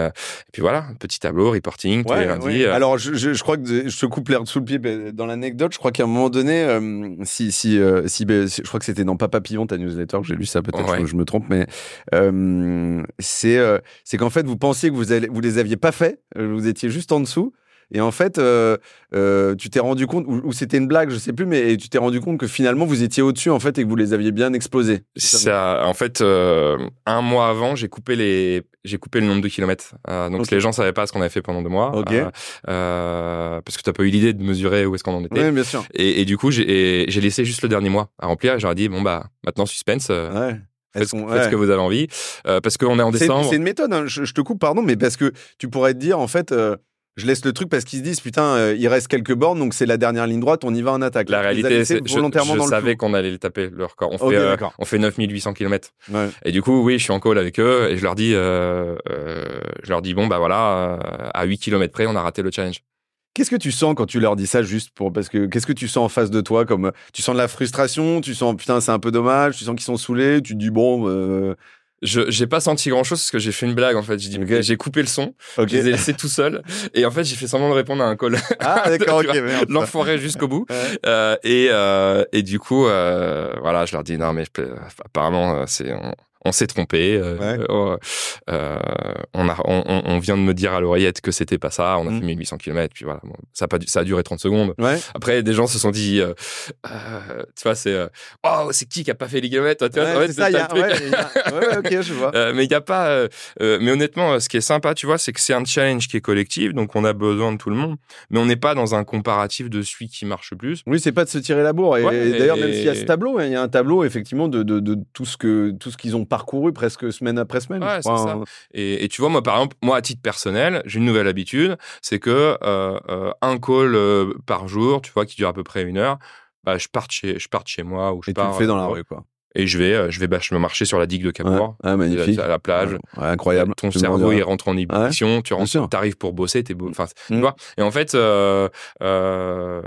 [SPEAKER 2] puis voilà, petit tableau, reporting, tous les lundis.
[SPEAKER 1] Euh. Alors, je, crois que je te coupe l'air sous le pied dans l'anecdote. Je crois qu'à un moment donné, euh, si, si, euh, si, je crois que c'était dans Papa Pillon, ta newsletter, que j'ai lu ça, peut-être que je me trompe, mais c'est c'est qu'en fait, vous pensiez que vous, allez, vous les aviez pas fait, vous étiez juste en dessous. Et en fait, euh, euh, tu t'es rendu compte, ou, c'était une blague, je sais plus, mais tu t'es rendu compte que finalement vous étiez au-dessus en fait et que vous les aviez bien explosés.
[SPEAKER 2] Ça, en fait, euh, un mois avant, j'ai coupé les, j'ai coupé le nombre de kilomètres. donc les gens savaient pas ce qu'on avait fait pendant deux mois, parce que tu n'as pas eu l'idée de mesurer où est-ce qu'on en était.
[SPEAKER 1] Oui, bien sûr.
[SPEAKER 2] Et, du coup, j'ai laissé juste le dernier mois à remplir. J'aurais dit bon bah maintenant suspense. Ouais. Faites, ce que vous avez envie, parce qu'on est en décembre.
[SPEAKER 1] C'est une méthode. Hein. Je, te coupe, pardon, mais parce que tu pourrais te dire en fait je laisse le truc parce qu'ils se disent putain, euh, il reste quelques bornes, donc c'est la dernière ligne droite, on y va en attaque.
[SPEAKER 2] La réalité, c'est volontairement je, je savais qu'on allait le taper le record. On fait, euh, on fait 9800 km. Ouais. Et du coup, oui, je suis en call avec eux et je leur dis, euh, euh je leur dis bon bah voilà, à 8 km près, on a raté le challenge.
[SPEAKER 1] Qu'est-ce que tu sens quand tu leur dis ça juste pour parce que qu'est-ce que tu sens en face de toi comme tu sens de la frustration, tu sens putain c'est un peu dommage, tu sens qu'ils sont saoulés, tu te dis bon
[SPEAKER 2] je j'ai pas senti grand chose parce que j'ai fait une blague en fait. J'ai dit j'ai coupé le son okay. je les ai laissés tout seuls et en fait j'ai fait semblant de répondre à un call.
[SPEAKER 1] Ah d'accord ok
[SPEAKER 2] l'enfoiré jusqu'au bout. Euh, et euh, et du coup euh, voilà je leur dis non mais apparemment euh, c'est on s'est trompé. Euh, oh, euh, on, a, on, on, vient de me dire à l'oreillette que c'était pas ça. On a mmh. fait 1800 km. Puis voilà, ça a pas, ça a duré 30 secondes.
[SPEAKER 1] Ouais.
[SPEAKER 2] Après, des gens se sont dit, euh, euh tu vois, c'est, oh, c'est qui qui a pas fait les kilomètres
[SPEAKER 1] tu vois, ouais, ça, y a, ouais, y a... ouais, ok, je vois.
[SPEAKER 2] mais il a pas. mais honnêtement, ce qui est sympa, tu vois, c'est que c'est un challenge qui est collectif, donc on a besoin de tout le monde. Mais on n'est pas dans un comparatif de celui qui marche le plus.
[SPEAKER 1] Oui, c'est pas de se tirer la bourre. Et, d'ailleurs, même s'il y a ce tableau, hein, il y a un tableau effectivement de, de, de tout ce que tout ce qu'ils ont parcouru presque semaine après semaine.
[SPEAKER 2] Ouais, ça. Hein. Et, et, tu vois, moi, par exemple, moi, à titre personnel, j'ai une nouvelle habitude, c'est que euh, euh, un call euh, par jour, tu vois, qui dure à peu près une heure, bah, je parte chez, je parte chez moi ou je
[SPEAKER 1] et
[SPEAKER 2] pars.
[SPEAKER 1] Tu le fais dans la rue, quoi
[SPEAKER 2] et je vais, je vais me marcher sur la digue de
[SPEAKER 1] ah, magnifique.
[SPEAKER 2] à la plage.
[SPEAKER 1] incroyable.
[SPEAKER 2] Ton cerveau il rentre en ébullition, tu arrives pour bosser, t'es beau. Enfin, tu mm. vois. Et en fait, euh, euh,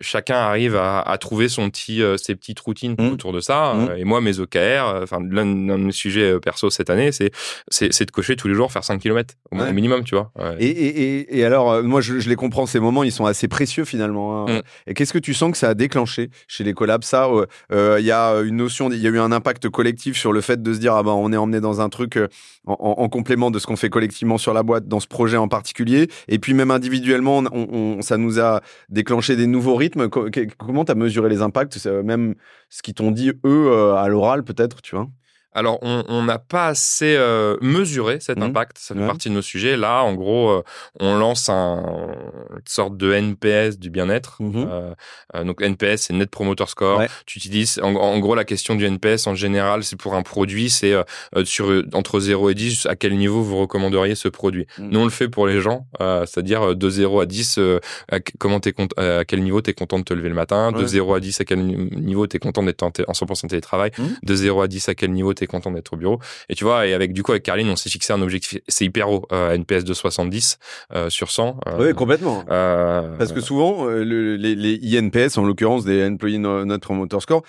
[SPEAKER 2] chacun arrive à, à, trouver son petit, euh, ses petites routines mm. autour de ça. Mm. Et moi, mes OKR, euh, enfin, l'un de mes sujets euh, perso cette année, c'est, c'est, de cocher tous les jours, faire 5 km au minimum, tu vois.
[SPEAKER 1] Et, et, et, alors, moi, je, je, les comprends, ces moments, ils sont assez précieux finalement. Hein. Et qu'est-ce que tu sens que ça a déclenché chez les collabs Ça, il y a une notion il y a eu un impact collectif sur le fait de se dire ah ben on est emmené dans un truc en, complément de ce qu'on fait collectivement sur la boîte dans ce projet en particulier. Et puis même individuellement, ça nous a déclenché des nouveaux rythmes. Comment tu as mesuré les impacts, même ce qu'ils t'ont dit eux à l'oral peut-être, tu vois?
[SPEAKER 2] Alors, on n'a pas assez euh, mesuré cet mmh. impact. Ça fait partie de nos sujets. Là, en gros, euh, on lance un, une sorte de NPS du bien-être. Mmh euh, donc, NPS, c'est Net Promoter Score. Tu utilises, en, gros, la question du NPS, en général, c'est pour un produit, c'est sur entre 0 et 10, à quel niveau vous recommanderiez ce produit? Mmh. Nous, on le fait pour les gens, c'est-à-dire de 0 à 10, à, comment es à quel niveau tu es content de te lever le matin? De 0 à 10, à quel niveau tu es content d'être en, en 100% télétravail? De 0 à 10, à quel niveau tu content d'être au bureau. Et tu vois, et avec du coup avec Carline, on s'est fixé un objectif, c'est hyper haut, euh, NPS de 70 euh, sur 100.
[SPEAKER 1] Euh, oui, complètement. Parce que souvent, les, les, INPS, en l'occurrence des Employee Not Promoter Score,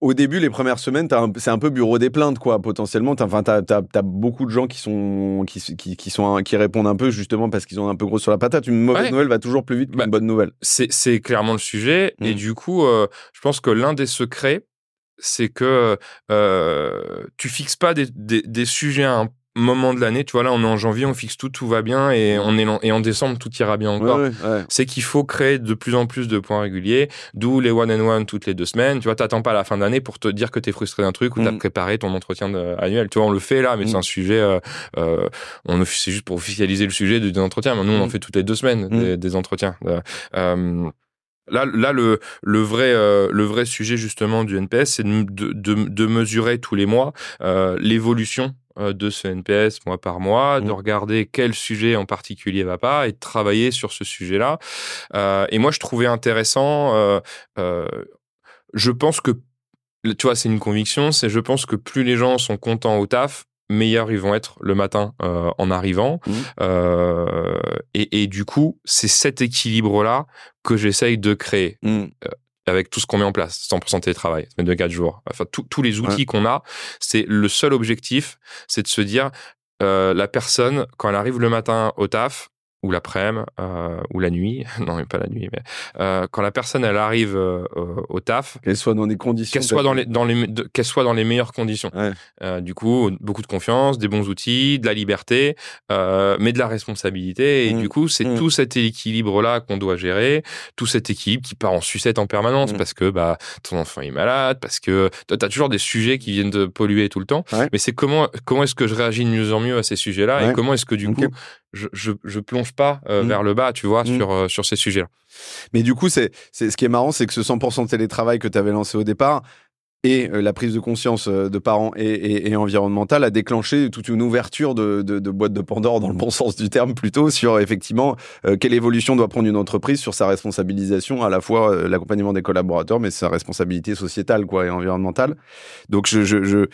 [SPEAKER 1] au début, les premières semaines, c'est un peu bureau des plaintes, quoi, potentiellement. Enfin, t'as as, beaucoup de gens qui sont qui, qui, sont qui répondent un peu justement parce qu'ils ont un peu gros sur la patate. Une mauvaise nouvelle va toujours plus vite qu'une bah, bonne nouvelle.
[SPEAKER 2] C'est clairement le sujet. Et mmh. du coup, je pense que l'un des secrets, c'est que euh, tu fixes pas des, des, sujets à un moment de l'année. Tu vois, là, on est en janvier, on fixe tout, tout va bien, et, on est et en décembre, tout ira bien encore. C'est qu'il faut créer de plus en plus de points réguliers, d'où les one and one toutes les deux semaines. Tu vois, t'attends pas la fin d'année pour te dire que tu es frustré d'un truc ou tu as mm. préparé ton entretien annuel. Tu vois, on le fait là, mais c'est mm. un sujet, euh, euh, on c'est juste pour officialiser le sujet des entretiens. Mais nous, on en fait toutes les deux semaines des, des entretiens. Euh, Là, là le, le, vrai, euh, le vrai sujet justement du NPS, c'est de, de, de, mesurer tous les mois euh, l'évolution euh, de ce NPS mois par mois, de mmh. regarder quel sujet en particulier va pas et de travailler sur ce sujet-là. Euh, et moi, je trouvais intéressant, euh, je pense que, tu vois, c'est une conviction, c'est je pense que plus les gens sont contents au taf, meilleurs ils vont être le matin euh, en arrivant. Mmh. Euh, et, et, du coup, c'est cet équilibre-là que j'essaye de créer. Mmh. Euh, avec tout ce qu'on met en place, 100% télétravail, semaine de 4 jours, enfin tous les outils qu'on a, c'est le seul objectif, c'est de se dire euh, la personne quand elle arrive le matin au taf, ou l'après-midi euh, ou la nuit. Non mais pas la nuit mais euh, quand la personne elle arrive euh, au taf.
[SPEAKER 1] Qu'elle soit dans des conditions
[SPEAKER 2] qu'elle soit dans les dans les qu'elle soit dans les meilleures conditions. Du coup beaucoup de confiance des bons outils de la liberté mais de la responsabilité. Et mmh. du coup c'est mmh. tout cet équilibre là qu'on doit gérer tout cet équilibre qui part en sucette en permanence mmh. parce que bah ton enfant est malade parce que tu as toujours des sujets qui viennent de polluer tout le temps. Mais c'est comment comment est-ce que je réagis de mieux en mieux à ces sujets là et comment est-ce que du coup je, je, je plonge pas euh, mmh. vers le bas, tu vois, mmh. sur, euh, sur ces sujets-là.
[SPEAKER 1] Mais du coup, c'est, c'est ce qui est marrant, c'est que ce 100% de télétravail que tu avais lancé au départ, et euh, la prise de conscience euh, de parents et, et, et, environnementale a déclenché toute une ouverture de, de, de, boîte de Pandore dans le bon sens du terme plutôt sur effectivement euh, quelle évolution doit prendre une entreprise sur sa responsabilisation à la fois l'accompagnement des collaborateurs mais sa responsabilité sociétale quoi et environnementale. Donc je, je, je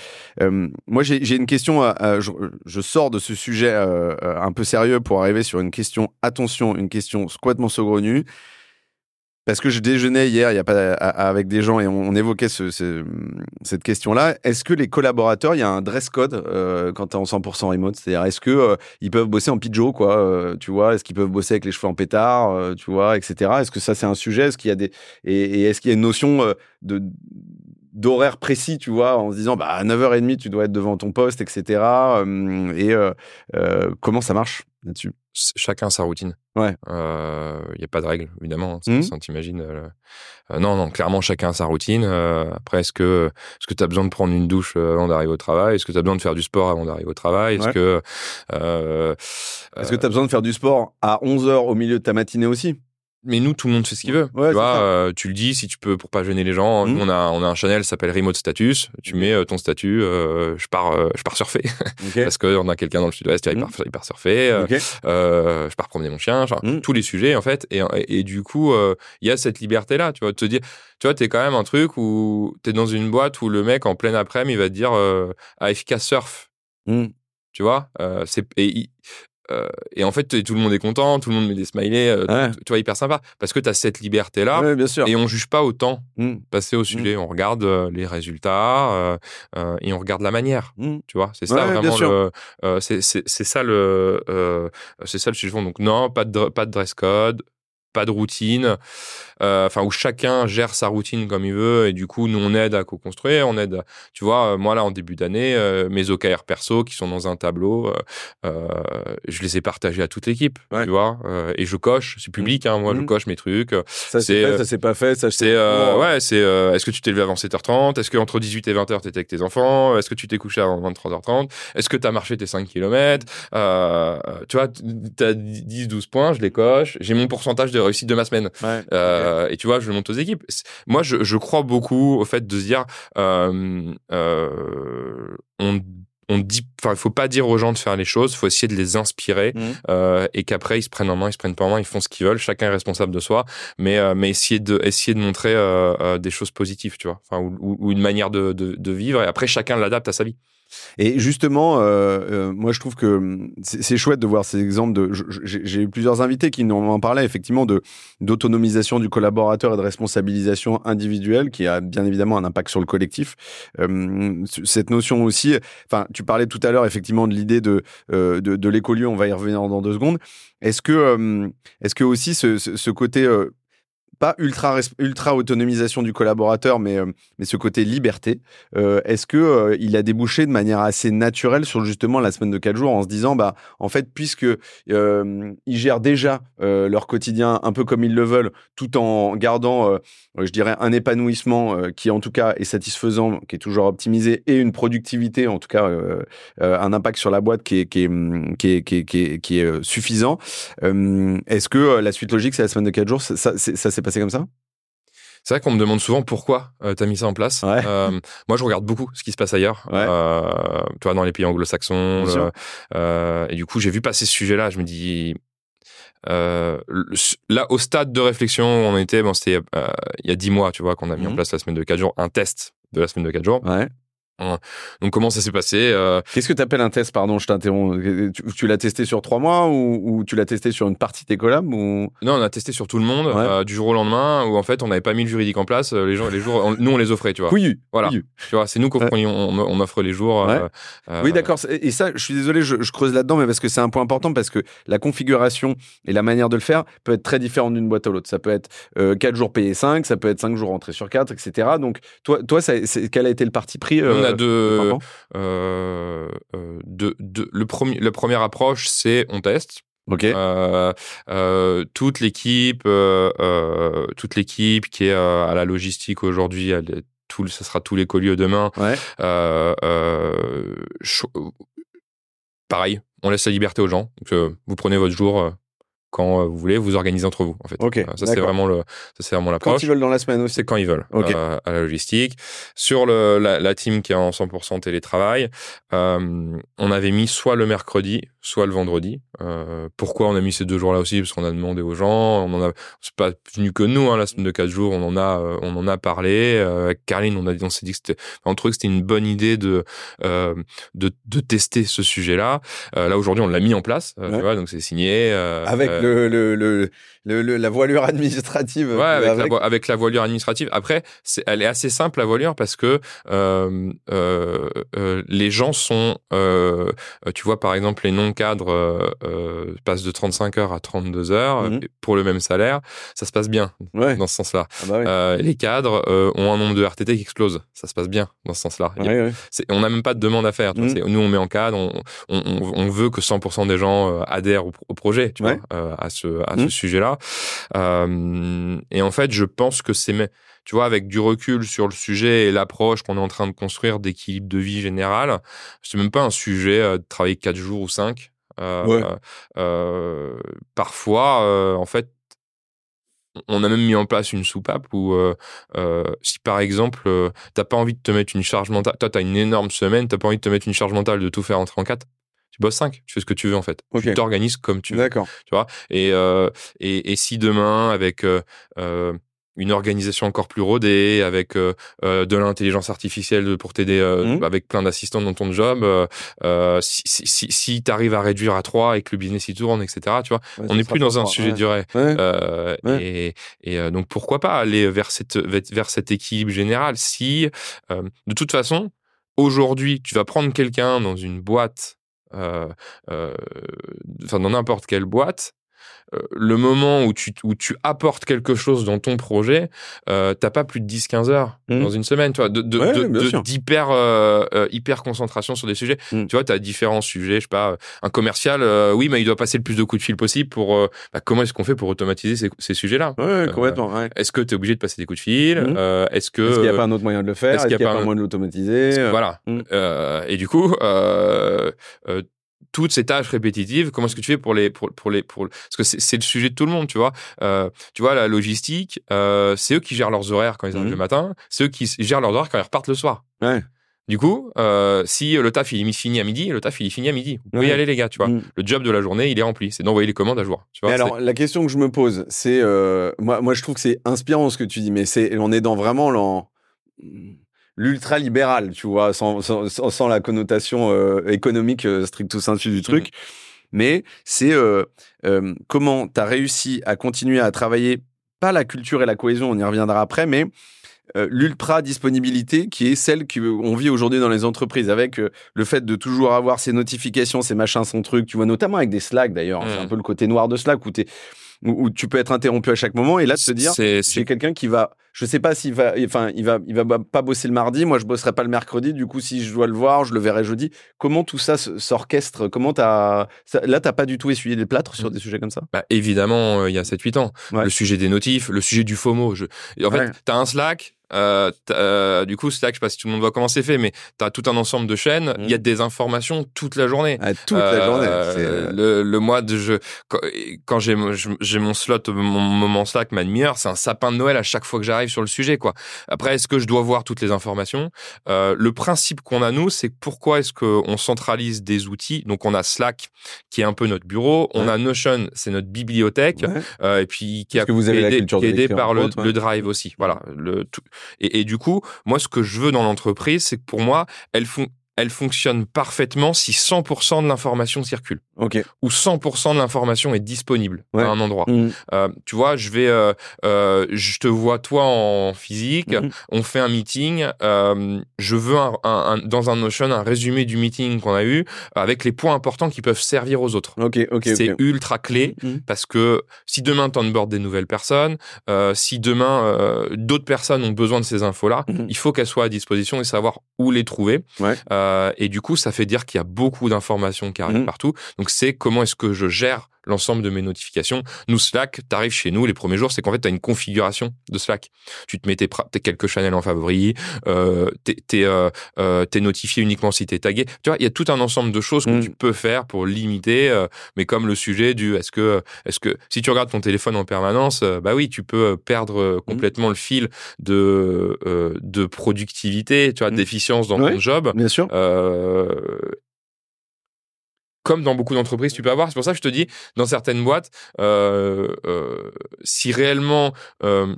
[SPEAKER 1] moi j'ai une question je, je, sors de ce sujet un peu sérieux pour arriver sur une question attention une question squattement saugrenue parce que je déjeunais hier y a pas, avec des gens et on, évoquait ce, cette question-là. Est-ce que les collaborateurs, il y a un dress code euh, quand tu es en 100% remote? C'est-à-dire, est-ce que euh, peuvent bosser en pigeon, quoi euh, Tu vois? Est-ce qu'ils peuvent bosser avec les cheveux en pétard Tu vois, etc. Est-ce que ça c'est un sujet? Est-ce qu'il y a des et, est-ce qu'il y a une notion d'horaire précis, tu vois, en se disant bah à 9h30 tu dois être devant ton poste, etc. et comment ça marche là-dessus?
[SPEAKER 2] Chacun sa routine.
[SPEAKER 1] Ouais.
[SPEAKER 2] Il euh, n'y a pas de règle, évidemment. Hein, mmh. T'imagines euh, euh, Non, non, clairement, chacun sa routine. après, est-ce que est-ce que tu as besoin de prendre une douche avant d'arriver au travail? Est-ce que tu as besoin de faire du sport avant d'arriver au travail? Est-ce que
[SPEAKER 1] est-ce que tu as besoin de faire du sport à 11 h au milieu de ta matinée aussi?
[SPEAKER 2] Mais nous, tout le monde fait ce qu'il veut. tu vois, euh, tu le dis si tu peux pour pas gêner les gens. Mmh. on a on a un channel qui s'appelle Remote Status. Tu mets euh, ton statut. Euh, je pars je pars surfer parce que on a quelqu'un dans le Sud-Ouest qui mmh. il part surfer. je pars promener mon chien. Mmh. Tous les sujets en fait. Et, et, du coup, il y a cette liberté là. Tu vois, de te dire, tu vois, t'es quand même un truc où t'es dans une boîte où le mec en plein après-midi il va te dire AFK surf. Tu vois, c'est euh, et en fait, tout le monde est content, tout le monde met des smileys, euh, tu, vois, hyper sympa. Parce que tu as cette liberté-là.
[SPEAKER 1] bien sûr.
[SPEAKER 2] Et on juge pas autant mmh. passer au mmh. sujet. On regarde euh, les résultats et on regarde la manière. Mmh. Tu vois, c'est ça vraiment le. c'est ça le. c'est ça le sujet. Donc, non, pas de, pas de dress code. Pas de routine, euh, enfin où chacun gère sa routine comme il veut et du coup nous on aide à co-construire, on aide, tu vois, euh, moi là en début d'année, euh, mes OKR perso qui sont dans un tableau, je les ai partagés à toute l'équipe, tu vois, et je coche, c'est public, hein, moi je mmh. coche mes trucs.
[SPEAKER 1] Ça c'est ça c'est pas fait, ça
[SPEAKER 2] c'est ouais, c'est est-ce que tu t'es levé avant 7h30, est-ce que entre 18 et 20h t'étais avec tes enfants, est-ce que tu t'es couché avant 23h30, est-ce que t'as marché tes 5 km, tu vois, t'as 10 12 points, je les coche, j'ai mon pourcentage de réussite de ma semaine. Euh, et tu vois, je le monte aux équipes. Moi, je, je, crois beaucoup au fait de se dire, euh, euh, on on dit, enfin, faut pas dire aux gens de faire les choses, il faut essayer de les inspirer mmh. euh, et qu'après ils se prennent en main, ils se prennent pas en main, ils font ce qu'ils veulent. Chacun est responsable de soi, mais euh, mais essayer de essayer de montrer euh, des choses positives, tu vois, enfin ou, ou, une manière de, de, de, vivre et après chacun l'adapte à sa vie.
[SPEAKER 1] Et justement, euh, euh, moi, je trouve que hum, c'est chouette de voir ces exemples. J'ai eu plusieurs invités qui nous en parlaient effectivement de d'autonomisation du collaborateur et de responsabilisation individuelle, qui a bien évidemment un impact sur le collectif. Hum, cette notion aussi, enfin, tu parlais tout à l'heure effectivement de l'idée de, euh, de, de l'écolieu. On va y revenir dans deux secondes. Est-ce que, hum, est-ce que aussi ce, ce, côté ultra, ultra autonomisation du collaborateur, mais, euh, mais ce côté liberté. Euh, est-ce que euh, il a débouché de manière assez naturelle sur justement la semaine de 4 jours en se disant, bah, en fait, puisque ils gèrent déjà leur quotidien un peu comme ils le veulent, tout en gardant, je dirais, un épanouissement qui en tout cas est satisfaisant, qui est toujours optimisé, et une productivité, en tout cas, un impact sur la boîte qui est, qui est, est, qui est, qui est, suffisant. Est-ce que la suite logique, c'est la semaine de 4 jours? Ça, ça, ça s'est passé comme ça
[SPEAKER 2] c'est vrai qu'on me demande souvent pourquoi euh, tu as mis ça en place. Euh, moi, je regarde beaucoup ce qui se passe ailleurs, euh, tu vois, dans les pays anglo-saxons. et du coup, j'ai vu passer ce sujet-là. Je me dis, là, au stade de réflexion où on était, bon, c'était il y a dix mois, tu vois, qu'on a mis en mhm. place la semaine de 4 jours, un test de la semaine de 4 jours.
[SPEAKER 1] Ouais.
[SPEAKER 2] Hein. Donc comment ça s'est passé euh?
[SPEAKER 1] Qu'est-ce que tu appelles un test Pardon, je t'interromps. Tu, l'as testé sur trois mois ou, tu l'as testé sur une partie de tes collabs ou...
[SPEAKER 2] Non, on a testé sur tout le monde euh, du jour au lendemain où en fait on n'avait pas mis le juridique en place. Euh, les gens, les jours, nous on les offrait, tu vois.
[SPEAKER 1] Oui.
[SPEAKER 2] Voilà. Tu vois, c'est nous qu'on on, offre les jours.
[SPEAKER 1] oui, d'accord. Et ça, je suis désolé, je, creuse là-dedans, mais parce que c'est un point important parce que la configuration et la manière de le faire peut être très différente d'une boîte à l'autre. Ça peut être 4 jours payés 5, ça peut être 5 jours rentrés sur 4, etc. Donc toi, toi, ça, quel a été le parti pris
[SPEAKER 2] On a deux euh, euh, de, de, le premier, la première approche, c'est on teste.
[SPEAKER 1] Ok.
[SPEAKER 2] Euh, toute l'équipe, toute l'équipe qui est à la logistique aujourd'hui, tout, ça sera tous les colis demain.
[SPEAKER 1] Ouais.
[SPEAKER 2] pareil, on laisse la liberté aux gens. Donc, vous prenez votre jour quand euh, vous voulez, vous organisez entre vous. En fait,
[SPEAKER 1] euh,
[SPEAKER 2] ça c'est vraiment le, ça c'est vraiment l'approche.
[SPEAKER 1] Quand ils veulent dans la semaine aussi.
[SPEAKER 2] C'est quand ils veulent euh, à la logistique. Sur le, la, la, team qui est en 100% télétravail, euh, on avait mis soit le mercredi, soit le vendredi. Euh, pourquoi on a mis ces deux jours-là aussi? Parce qu'on a demandé aux gens. On en a, c'est pas venu que nous. Hein, la semaine de quatre jours, on en a, on en a parlé. Euh, avec Caroline, on a, on s'est dit que c'était, entre eux, que c'était une bonne idée de, de, de tester ce sujet-là. là aujourd'hui, on l'a mis en place. Tu vois, donc c'est signé.
[SPEAKER 1] avec le, le, le, la voilure administrative.
[SPEAKER 2] Ouais, avec, La, avec la voilure administrative. Après, c'est, elle est assez simple la voilure parce que euh, euh, euh, les gens sont, euh, tu vois, par exemple, les non-cadres euh, passent de 35 heures à 32 heures mhm. pour le même salaire. Ça se passe bien dans ce sens-là. Ah bah les cadres ont un nombre de RTT qui explose. Ça se passe bien dans ce sens-là. on n'a même pas de demande à faire. Mhm. Nous, on met en cadre, on, on, on veut que 100% des gens adhèrent au, projet, tu vois, à ce, à ce mhm. sujet-là. Euh, et en fait, je pense que c'est, tu vois, avec du recul sur le sujet et l'approche qu'on est en train de construire d'équilibre de vie général, c'est même pas un sujet euh, de travailler quatre jours ou cinq. Euh, parfois, en fait, on a même mis en place une soupape où si par exemple t'as pas envie de te mettre une charge mentale, toi t'as une énorme semaine, t'as pas envie de te mettre une charge mentale de tout faire entrer en quatre, tu bosses 5, tu fais ce que tu veux en fait. Tu t'organises comme tu veux.
[SPEAKER 1] D'accord.
[SPEAKER 2] Tu vois? Et, euh, et, et, si demain, avec euh, euh, une organisation encore plus rodée, avec euh, euh de l'intelligence artificielle pour t'aider euh, mmh. avec plein d'assistants dans ton job, euh, si, si, si tu arrives à réduire à 3 et que le business y tourne, etc., tu vois, on n'est plus dans un sujet ouais. durée. Et, et donc pourquoi pas aller vers cette, vers cet équilibre général si, de toute façon, aujourd'hui, tu vas prendre quelqu'un dans une boîte euh, euh, enfin dans n'importe quelle boîte, le moment où tu, où tu apportes quelque chose dans ton projet, euh, t'as pas plus de 10-15 heures mmh. dans une semaine, tu vois, de, d'hyper euh, euh, hyper concentration sur des sujets. Mmh. Tu vois, tu as différents sujets, je sais pas, un commercial, oui, mais il doit passer le plus de coups de fil possible pour... Bah, comment est-ce qu'on fait pour automatiser ces, sujets-là?
[SPEAKER 1] Ouais, complètement.
[SPEAKER 2] Est-ce que tu es obligé de passer des coups de fil?
[SPEAKER 1] Mmh. Est-ce que... Est-ce qu'il n'y a pas un autre moyen de le faire? Est-ce qu'il n'y a, pas un moyen de l'automatiser?
[SPEAKER 2] Voilà. et du coup, toutes ces tâches répétitives, comment est-ce que tu fais pour les pour, pour les pour parce que c'est le sujet de tout le monde, tu vois. Euh, tu vois la logistique, euh, c'est eux qui gèrent leurs horaires quand ils arrivent mmh. le matin, c'est eux qui gèrent leurs horaires quand ils repartent le soir.
[SPEAKER 1] Ouais.
[SPEAKER 2] Du coup, euh, si le taf il est fini à midi, le taf il est fini à midi. Vous pouvez y aller les gars, tu vois. Mmh. Le job de la journée il est rempli, c'est d'envoyer les commandes à jour. Tu vois,
[SPEAKER 1] alors la question que je me pose, c'est moi moi je trouve que c'est inspirant ce que tu dis, mais c'est on est dans vraiment l'en l'ultra-libéral, tu vois, sans, sans, sans, la connotation euh, économique euh, stricto sensu du truc. Mmh. Mais c'est euh, euh, comment tu as réussi à continuer à travailler, pas la culture et la cohésion, on y reviendra après, mais l'ultra-disponibilité qui est celle qu'on vit aujourd'hui dans les entreprises avec le fait de toujours avoir ces notifications, ces machins, son truc, tu vois, notamment avec des Slack d'ailleurs, c'est un mmh. peu le côté noir de Slack où tu es où, tu peux être interrompu à chaque moment et là se dire j'ai quelqu'un qui va je sais pas s'il va enfin il va il va pas bosser le mardi moi je bosserai pas le mercredi du coup si je dois le voir je le verrai jeudi. Comment tout ça s'orchestre? Comment t'as là t'as pas du tout essuyé les plâtres sur mmh. des sujets comme ça?
[SPEAKER 2] Bah, évidemment euh, il y a 7 8 ans. Le sujet des notifs le sujet du FOMO je... en fait tu as un Slack euh, euh, du coup, Slack, je sais pas si tout le monde voit comment c'est fait, mais tu as tout un ensemble de chaînes. Il y a mmh. des informations toute la journée.
[SPEAKER 1] Ah, toute la journée.
[SPEAKER 2] Euh, le, le, mois de jeu, quand, j'ai j'ai mon slot, mon moment Slack, ma demi-heure, c'est un sapin de Noël à chaque fois que j'arrive sur le sujet. quoi. Après, est-ce que je dois voir toutes les informations? Euh, Le principe qu'on a nous, c'est pourquoi est-ce qu'on centralise des outils? Donc, on a Slack qui est un peu notre bureau, on a Notion, c'est notre bibliothèque, euh, et puis qui, a,
[SPEAKER 1] que vous avez
[SPEAKER 2] aidé,
[SPEAKER 1] qui est
[SPEAKER 2] aidé par le, le, Drive aussi. Voilà, le tout, et, du coup, moi, ce que je veux dans l'entreprise, c'est que pour moi, elle fonctionne parfaitement si 100% de l'information circule.
[SPEAKER 1] Ok.
[SPEAKER 2] Ou 100% de l'information est disponible à un endroit. Mmh. Euh, tu vois, je vais, euh, euh, je te vois toi en physique, mmh. on fait un meeting, je veux un, un, dans un Notion un résumé du meeting qu'on a eu avec les points importants qui peuvent servir aux autres.
[SPEAKER 1] Ok, ok.
[SPEAKER 2] C'est ultra clé mmh. parce que si demain tu onboardes des nouvelles personnes, si demain d'autres personnes ont besoin de ces infos-là, il faut qu'elles soient à disposition et savoir où les trouver.
[SPEAKER 1] Ouais.
[SPEAKER 2] Et du coup, ça fait dire qu'il y a beaucoup d'informations qui arrivent partout. Donc, c'est comment est-ce que je gère l'ensemble de mes notifications. Nous, Slack, t'arrives chez nous les premiers jours, c'est qu'en fait, tu as une configuration de Slack. Tu te mets tes, quelques channels en favori, euh, t'es euh, euh, notifié uniquement si t'es tagué. Tu vois, il y a tout un ensemble de choses que mmh. tu peux faire pour limiter, euh, mais comme le sujet du est-ce que, est-ce que si tu regardes ton téléphone en permanence, euh, bah oui, tu peux perdre mmh. complètement le fil de, de productivité, tu vois, mmh. d'efficience dans ton job.
[SPEAKER 1] Bien sûr
[SPEAKER 2] comme dans beaucoup d'entreprises, tu peux avoir. C'est pour ça que je te dis, dans certaines boîtes, euh, euh, si réellement euh,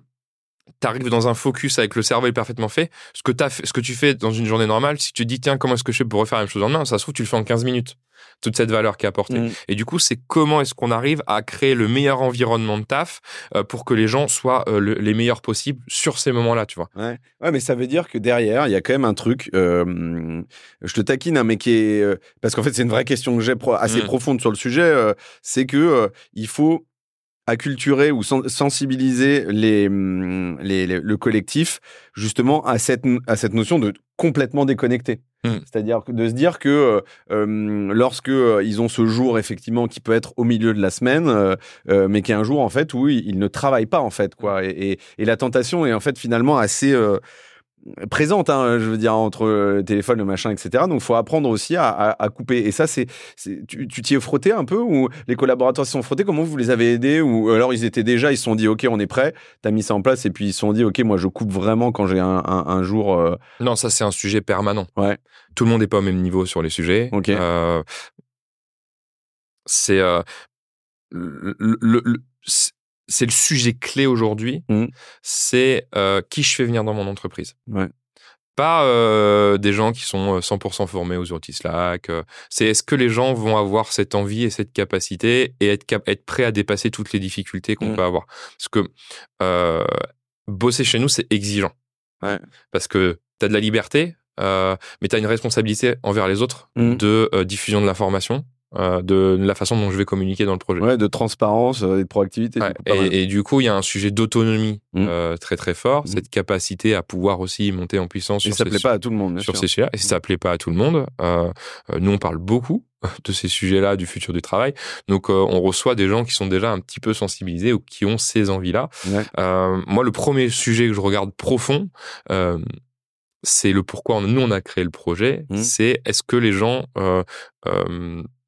[SPEAKER 2] tu arrives dans un focus avec le cerveau parfaitement fait, ce que, as fait, ce que tu fais dans une journée normale, si tu te dis, tiens, comment est-ce que je fais pour refaire la même chose en demain, ça se trouve, tu le fais en 15 minutes toute cette valeur qui est apportée. Mm. Et du coup, c'est comment est-ce qu'on arrive à créer le meilleur environnement de taf euh, pour que les gens soient euh, les meilleurs possibles sur ces moments-là, tu vois.
[SPEAKER 1] Ouais. ouais, mais ça veut dire que derrière, il y a quand même un truc. Euh, je te taquine, hein, mais qui est parce qu'en fait, c'est une vraie question que j'ai assez mm. profonde sur le sujet. c'est que il faut acculturer ou sensibiliser les, mm, les, le collectif justement à cette, à cette notion de complètement déconnecté. Mmh. C'est-à-dire de se dire que euh, euh lorsque euh, ils ont ce jour effectivement qui peut être au milieu de la semaine, euh, euh mais qui est un jour en fait où ils, ne travaillent pas en fait quoi. Et, et, et, la tentation est en fait finalement assez présente, hein, je veux dire, entre le téléphone, le machin, etc. Donc, il faut apprendre aussi à, à, couper. Et ça, c'est, tu t'y es frotté un peu ou les collaborateurs s'y sont frottés? Comment vous les avez aidés Ou alors, ils étaient déjà, ils se sont dit, OK, on est prêt, tu as mis ça en place et puis ils se sont dit, OK, moi, je coupe vraiment quand j'ai un, un, un, jour. Euh...
[SPEAKER 2] Non, ça, c'est un sujet permanent.
[SPEAKER 1] Ouais.
[SPEAKER 2] Tout le monde n'est pas au même niveau sur les sujets.
[SPEAKER 1] OK. Euh,
[SPEAKER 2] c'est. Euh, le, le, le c'est le sujet clé aujourd'hui, mmh. c'est euh, qui je fais venir dans mon entreprise.
[SPEAKER 1] Ouais.
[SPEAKER 2] Pas euh, des gens qui sont 100% euh, formés aux outils Slack. C'est est-ce que les gens vont avoir cette envie et cette capacité et être, être prêts à dépasser toutes les difficultés qu'on mmh. peut avoir? Parce que euh, bosser chez nous, c'est exigeant.
[SPEAKER 1] Ouais.
[SPEAKER 2] Parce que tu as de la liberté, mais tu as une responsabilité envers les autres mmh. de diffusion de l'information euh, de la façon dont je vais communiquer dans le projet.
[SPEAKER 1] Ouais, de transparence et de proactivité.
[SPEAKER 2] et, du coup, il y a un sujet d'autonomie mmh. très très fort, mmh. cette capacité à pouvoir aussi monter en puissance.
[SPEAKER 1] Et sur ça ne plaît pas à tout le monde.
[SPEAKER 2] Sur ces sujets Et ça plaît pas à tout le monde. nous, on parle beaucoup de ces sujets-là, du futur du travail. Donc, on reçoit des gens qui sont déjà un petit peu sensibilisés ou qui ont ces envies-là. moi, le premier sujet que je regarde profond, c'est le pourquoi nous on a créé le projet. Mmh. C'est est-ce que les gens euh,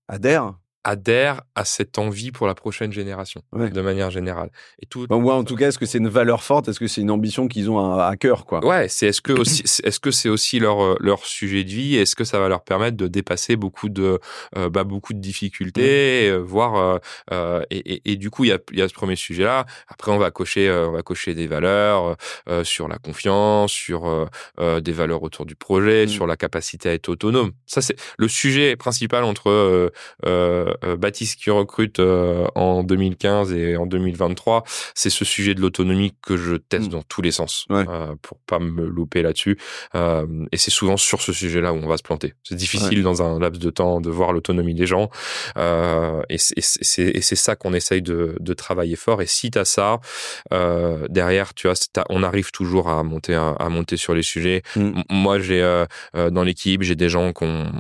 [SPEAKER 1] adhèrent
[SPEAKER 2] adhèrent à cette envie pour la prochaine génération, de manière générale.
[SPEAKER 1] Et tout. en tout cas, est-ce que c'est une valeur forte? Est-ce que c'est une ambition qu'ils ont à, cœur, quoi?
[SPEAKER 2] Ouais, c'est est-ce que aussi, est-ce que c'est aussi leur euh, leur sujet de vie? Est-ce que ça va leur permettre de dépasser beaucoup de euh, bah, beaucoup de difficultés, voire euh, et, et, du coup il y a y a ce premier sujet là. Après on va cocher on va cocher des valeurs sur la confiance, sur des valeurs autour du projet, mmh. sur la capacité à être autonome. Ça c'est le sujet principal entre euh, Baptiste qui recrute euh, en 2015 et en 2023, c'est ce sujet de l'autonomie que je teste mm. dans tous les sens euh, pour pas me louper là-dessus. et c'est souvent sur ce sujet-là où on va se planter. C'est difficile dans un laps de temps de voir l'autonomie des gens. et c'est ça qu'on essaye de, de, travailler fort. Et si tu as ça, derrière, tu vois, on arrive toujours à monter, à, monter sur les sujets. Mm. Moi, j'ai dans l'équipe, j'ai des gens qui ont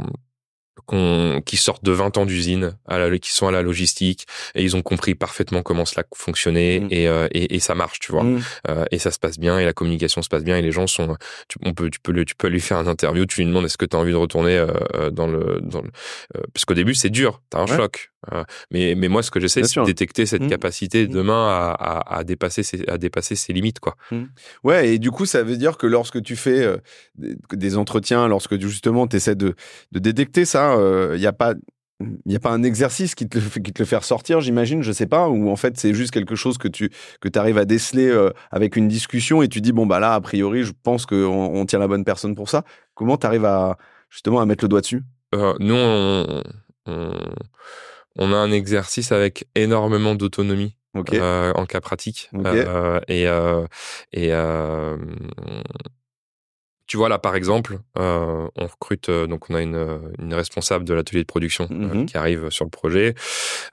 [SPEAKER 2] qui sortent de 20 ans d'usine, qui sont à la logistique, et ils ont compris parfaitement comment cela fonctionnait, mmh. et, euh, et, et, ça marche, tu vois. mmh. euh, et ça se passe bien, et la communication se passe bien, et les gens sont... Tu, on peut, tu, peux, tu peux lui faire une interview, tu lui demandes est-ce que tu as envie de retourner euh, euh dans le... Dans le euh, parce qu'au début, c'est dur, tu as un choc. Euh, mais, mais moi, ce que j'essaie, c'est de détecter cette mmh. capacité mmh. demain à, à, à, dépasser ses, à dépasser ses limites, quoi.
[SPEAKER 1] Ouais, et du coup, ça veut dire que lorsque tu fais des entretiens, lorsque justement tu essaies de, de détecter ça, il euh, n'y a pas il n'y a pas un exercice qui te, qui te le fait ressortir, j'imagine, je sais pas, ou en fait c'est juste quelque chose que tu que arrives à déceler euh, avec une discussion et tu dis bon bah là a priori je pense qu'on on tient la bonne personne pour ça. Comment tu arrives à justement à mettre le doigt dessus?
[SPEAKER 2] Euh, Nous on, on, a un exercice avec énormément d'autonomie. en cas pratique et et tu vois là par exemple, euh, on recrute euh, donc on a une, une responsable de l'atelier de production euh, mm-hmm. qui arrive sur le projet.